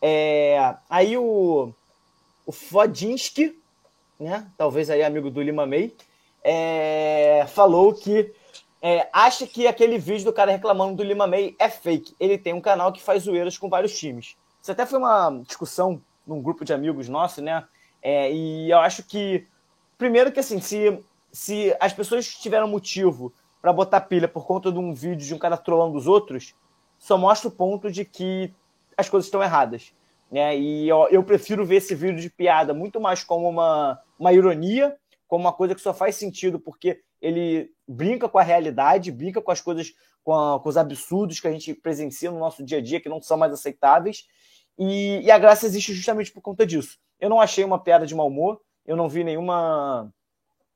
É, aí o, o Fodinski, né, talvez aí amigo do Lima May, é, falou que é, acha que aquele vídeo do cara reclamando do Lima May é fake. Ele tem um canal que faz zoeiras com vários times. Isso até foi uma discussão num grupo de amigos nosso, né? É, e eu acho que, primeiro que assim, se, se as pessoas tiveram motivo para botar pilha por conta de um vídeo de um cara trollando os outros, só mostra o ponto de que as coisas estão erradas. Né? E eu, eu prefiro ver esse vídeo de piada muito mais como uma, uma ironia como uma coisa que só faz sentido porque ele brinca com a realidade, brinca com as coisas, com, a, com os absurdos que a gente presencia no nosso dia a dia, que não são mais aceitáveis. E, e, a graça existe justamente por conta disso. Eu não achei uma piada de mau humor, eu não vi nenhuma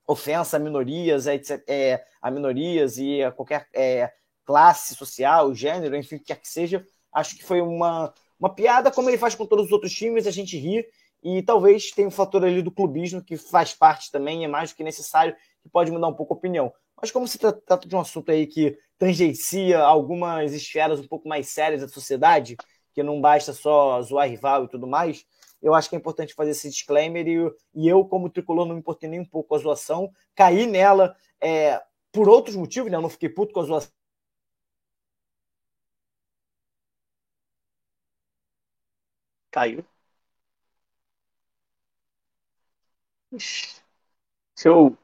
ofensa a minorias, etc, é, a minorias e a qualquer é, classe social, gênero, enfim, o que quer que seja. Acho que foi uma, uma piada, como ele faz com todos os outros times, a gente ri e talvez tenha um fator ali do clubismo que faz parte também, é mais do que necessário, que pode mudar um pouco a opinião. Mas como se trata de um assunto aí que tangencia algumas esferas um pouco mais sérias da sociedade, que não basta só zoar rival e tudo mais, eu acho que é importante fazer esse disclaimer e, e eu, como tricolor, não me importei nem um pouco com a zoação, caí nela é, por outros motivos, né? Eu não fiquei puto com a zoação. Caiu. Deixa eu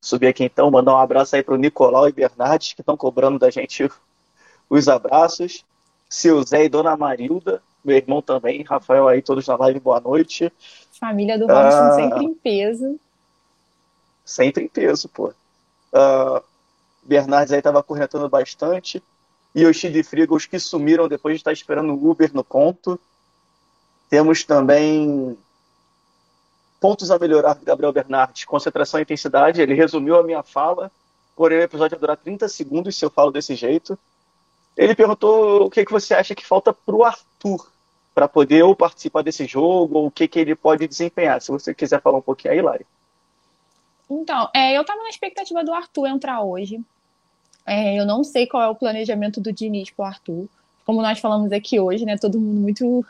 subir aqui então, mandar um abraço aí para o Nicolau e Bernardes, que estão cobrando da gente os abraços. Seu Zé e Dona Marilda, meu irmão também, Rafael aí, todos na live, boa noite. Família do Robson ah, sempre em peso. Sempre em peso, pô. Uh, Bernardes aí tava corretando bastante. E os de Frigo, os que sumiram depois de estar esperando o Uber no ponto. Temos também Pontos a melhorar do Gabriel Bernardes, concentração e intensidade. Ele resumiu a minha fala, porém o episódio vai durar 30 segundos se eu falo desse jeito. Ele perguntou o que, que você acha que falta para o Arthur para poder ou participar desse jogo, ou o que, que ele pode desempenhar. Se você quiser falar um pouquinho aí, Lari. Então, é, eu estava na expectativa do Arthur entrar hoje. É, eu não sei qual é o planejamento do Diniz para o Arthur. Como nós falamos aqui hoje, né? Todo mundo muito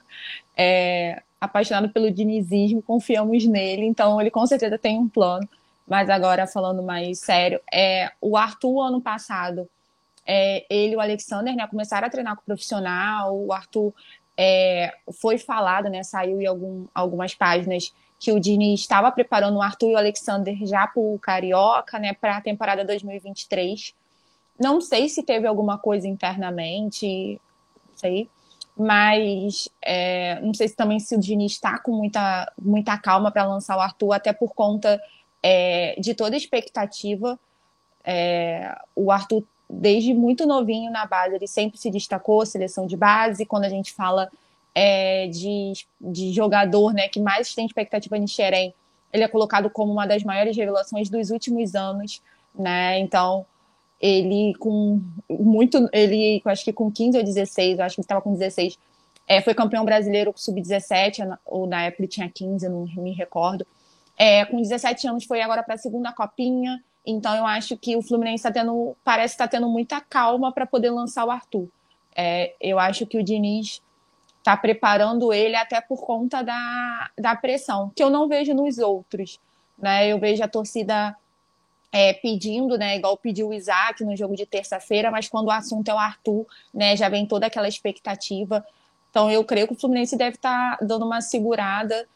é, apaixonado pelo dinizismo, confiamos nele, então ele com certeza tem um plano. Mas agora, falando mais sério, é, o Arthur, ano passado, é, ele e o Alexander né, começaram a treinar com o profissional. O Arthur é, foi falado, né, saiu em algum, algumas páginas que o Dini estava preparando o Arthur e o Alexander já para o Carioca, né, para a temporada 2023. Não sei se teve alguma coisa internamente, sei. Mas é, não sei se também se o Diniz está com muita, muita calma para lançar o Arthur, até por conta é, de toda a expectativa. É, o Arthur, desde muito novinho na base, ele sempre se destacou, seleção de base. Quando a gente fala é, de, de jogador né, que mais tem expectativa em Xerém, ele é colocado como uma das maiores revelações dos últimos anos. Né? Então, ele com muito, ele acho que com 15 ou 16, eu acho que estava com 16, é, foi campeão brasileiro sub-17, ou na época ele tinha 15, eu não me recordo. É, com 17 anos foi agora para a segunda copinha, então eu acho que o Fluminense está tendo, parece estar tá tendo muita calma para poder lançar o Arthur. É, eu acho que o Diniz está preparando ele até por conta da, da pressão, que eu não vejo nos outros. Né? Eu vejo a torcida é, pedindo, né, igual pediu o Isaac no jogo de terça-feira, mas quando o assunto é o Arthur, né, já vem toda aquela expectativa. Então eu creio que o Fluminense deve estar tá dando uma segurada,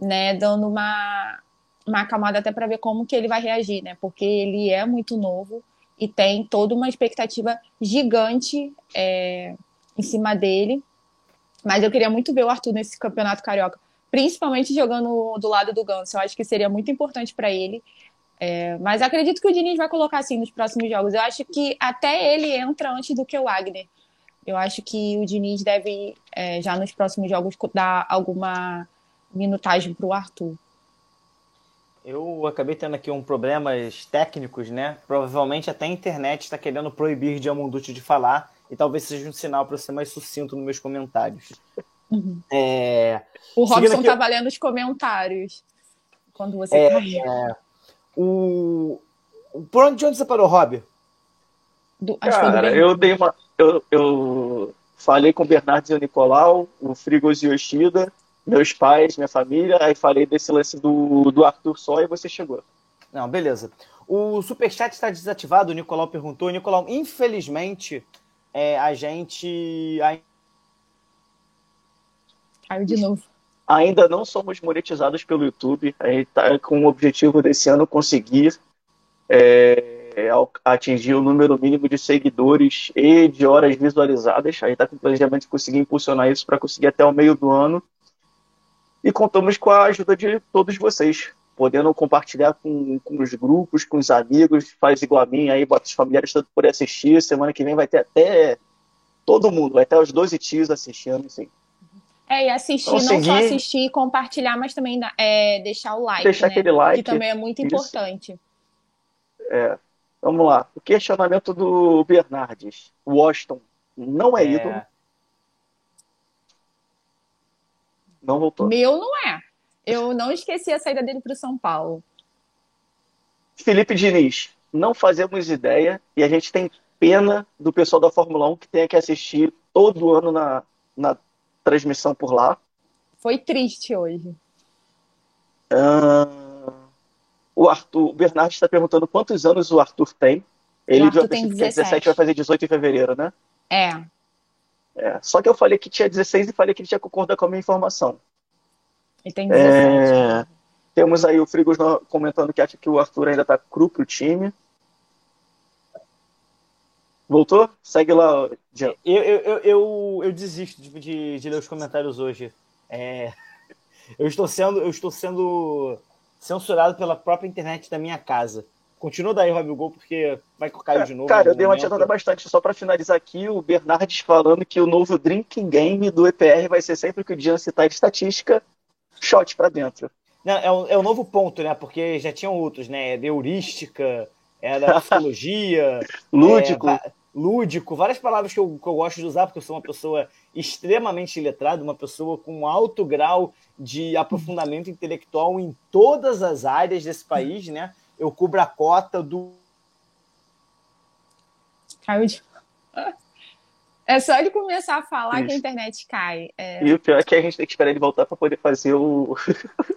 né, dando uma, uma acalmada até para ver como que ele vai reagir, né, porque ele é muito novo e tem toda uma expectativa gigante é, em cima dele. Mas eu queria muito ver o Arthur nesse campeonato carioca, principalmente jogando do lado do Ganso. Eu acho que seria muito importante para ele. É, mas acredito que o Diniz vai colocar assim nos próximos jogos. Eu acho que até ele entra antes do que o Wagner. Eu acho que o Diniz deve, é, já nos próximos jogos, dar alguma minutagem para o Arthur. Eu acabei tendo aqui um problemas técnicos, né? Provavelmente até a internet está querendo proibir Diamonducci de falar e talvez seja um sinal para eu ser mais sucinto nos meus comentários. Uhum. É... O Robson está valendo os comentários quando você É... O... Por onde, de onde você parou, Rob? Do, Cara, eu dei uma. Eu, eu falei com o Bernardo e o Nicolau, o Frigos e Yoshida, meus pais, minha família, aí falei desse lance do, do Arthur só e você chegou. Não, beleza. O superchat está desativado, o Nicolau perguntou. Nicolau, infelizmente, é, a gente. Caiu de novo. Ainda não somos monetizados pelo YouTube. A gente está com o objetivo desse ano conseguir é, atingir o número mínimo de seguidores e de horas visualizadas. A gente está com planejamento de conseguir impulsionar isso para conseguir até o meio do ano. E contamos com a ajuda de todos vocês, podendo compartilhar com, com os grupos, com os amigos, faz igual a mim, aí bota os familiares todos por assistir. Semana que vem vai ter até todo mundo, vai ter os 12 tios assistindo, assim. É, e assistir, então, não só assistir e compartilhar, mas também é, deixar o like. Deixar né? aquele like. Que também é muito importante. É. Vamos lá. O questionamento do Bernardes. Washington não é, é. ídolo. Não voltou. Meu não é. Eu não esqueci a saída dele para o São Paulo. Felipe Diniz, não fazemos ideia e a gente tem pena do pessoal da Fórmula 1 que tenha que assistir todo ano na, na transmissão por lá. Foi triste hoje. Uh, o Arthur, o Bernardo está perguntando quantos anos o Arthur tem. Ele o Arthur tem 17. 17 vai fazer 18 em fevereiro, né? É. é. Só que eu falei que tinha 16 e falei que ele tinha concordado com a minha informação. Ele tem 17. É... Temos aí o Frigos comentando que acha que o Arthur ainda está cru pro time. Voltou? Segue lá, Jean. Eu, eu, eu, eu, desisto de, de, de, ler os comentários hoje. É, eu, estou sendo, eu estou sendo censurado pela própria internet da minha casa. Continua daí, Rob Gol, porque vai cair de novo. Cara, eu dei uma adiantada bastante. Só para finalizar aqui, o Bernardes falando que o novo drinking game do EPR vai ser sempre que o Jean citar estatística, shot para dentro. Não, é, um, é um novo ponto, né? Porque já tinham outros, né? De heurística, era psicologia. Lúdico. É, lúdico, várias palavras que eu, que eu gosto de usar, porque eu sou uma pessoa extremamente letrada, uma pessoa com alto grau de aprofundamento intelectual em todas as áreas desse país, né? Eu cubro a cota do. Caiu de. É só ele começar a falar Isso. que a internet cai. É... E o pior é que a gente tem que esperar ele voltar para poder fazer o,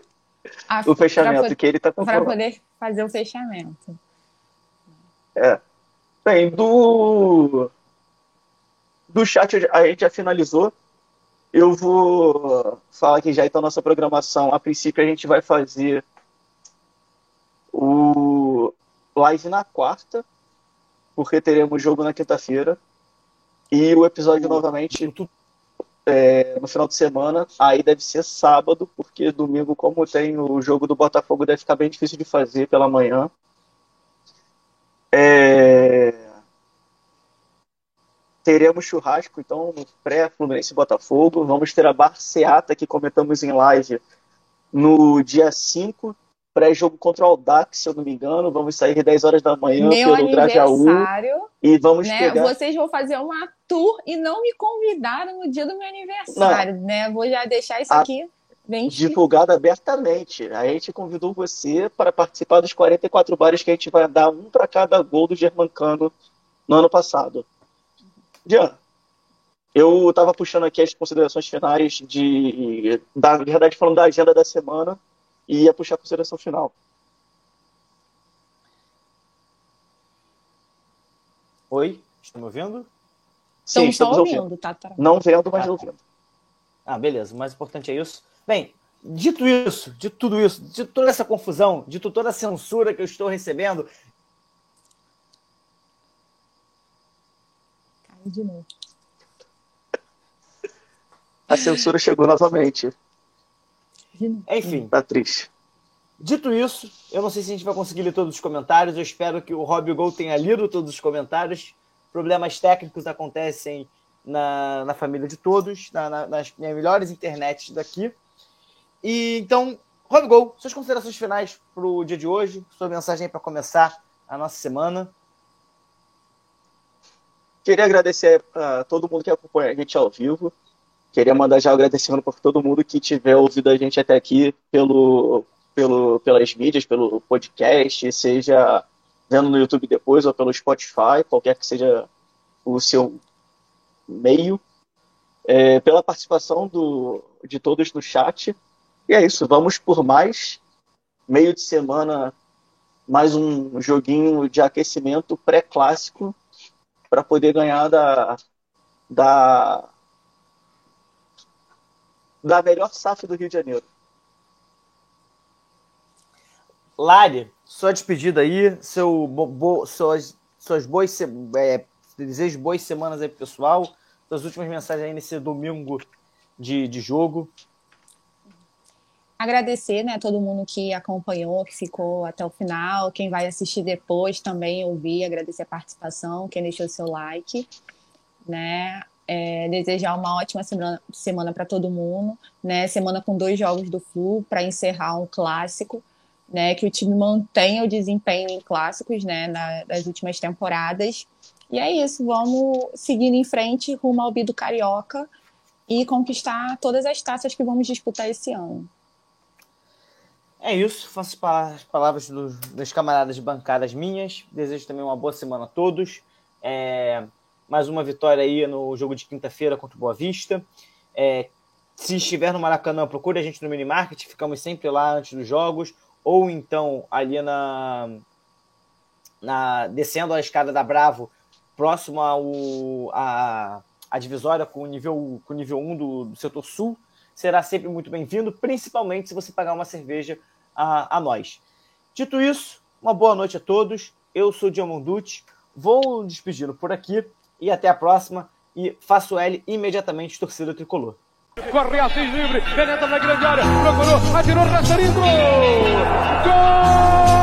a... o fechamento, que ele está Para poder fazer o fechamento. É. Bem, do, do chat a gente já finalizou. Eu vou falar aqui já então nossa programação. A princípio a gente vai fazer o live na quarta, porque teremos jogo na quinta-feira. E o episódio novamente. é, no final de semana, aí deve ser sábado, porque domingo, como tem o jogo do Botafogo, deve ficar bem difícil de fazer pela manhã. É... Teremos churrasco, então, pré-Fluminense Botafogo. Vamos ter a Barceata, que comentamos em live, no dia 5, pré-jogo contra o Aldax, se eu não me engano. Vamos sair 10 horas da manhã Meu pelo Grajaú. E vamos né? pegar... Vocês vão fazer uma tour e não me convidaram no dia do meu aniversário, não. né? Vou já deixar isso a... aqui bem divulgado abertamente. A gente convidou você para participar dos 44 bares que a gente vai dar um para cada gol do Germancano no ano passado. Jean, eu estava puxando aqui as considerações finais de, da verdade, falando da agenda da semana e ia puxar a consideração final. Oi, estão me ouvindo? Sim, estamos ouvindo. ouvindo. Tá, tá. Não vendo, mas ah, ouvindo. Ah, beleza. O mais importante é isso. Bem, dito isso, de tudo isso, de toda essa confusão, de toda a censura que eu estou recebendo. Cai de novo. A censura chegou novamente. Enfim. Tá triste. Dito isso, eu não sei se a gente vai conseguir ler todos os comentários. Eu espero que o Rob Gol tenha lido todos os comentários. Problemas técnicos acontecem na, na família de todos, na, na, nas minhas melhores internets daqui. E então, Gol, suas considerações finais para o dia de hoje, sua mensagem para começar a nossa semana. Queria agradecer a todo mundo que acompanha a gente ao vivo. Queria mandar já agradecendo por todo mundo que tiver ouvido a gente até aqui pelo, pelo, pelas mídias, pelo podcast, seja vendo no YouTube depois ou pelo Spotify, qualquer que seja o seu meio, é, pela participação do, de todos no chat. E é isso, vamos por mais meio de semana, mais um joguinho de aquecimento pré-clássico para poder ganhar da, da da melhor SAF do Rio de Janeiro. Lari, sua despedida aí, seu bo, suas, suas boas é, desejo boas semanas aí pro pessoal, suas últimas mensagens aí nesse domingo de, de jogo. Agradecer, né, todo mundo que acompanhou, que ficou até o final, quem vai assistir depois também ouvir, agradecer a participação, quem deixou seu like, né, é, desejar uma ótima semana, semana para todo mundo, né? Semana com dois jogos do Flu para encerrar um clássico, né? Que o time mantenha o desempenho em clássicos, né? Na, últimas temporadas. E é isso, vamos seguindo em frente rumo ao Bido Carioca e conquistar todas as taças que vamos disputar esse ano. É isso, faço as palavras dos, dos camaradas bancadas minhas. Desejo também uma boa semana a todos. É, mais uma vitória aí no jogo de quinta-feira contra o Boa Vista. É, se estiver no Maracanã, procure a gente no Minimarket, ficamos sempre lá antes dos jogos, ou então ali na, na descendo a escada da Bravo, próximo ao, a, a divisória com o nível, com nível 1 do, do setor sul, será sempre muito bem-vindo, principalmente se você pagar uma cerveja a, a nós. Dito isso, uma boa noite a todos. Eu sou o Diamonducci, vou despedindo por aqui e até a próxima. E faço L imediatamente, torcida tricolor. Corre livre, penetra na grande área, procurou, atirou! Gol!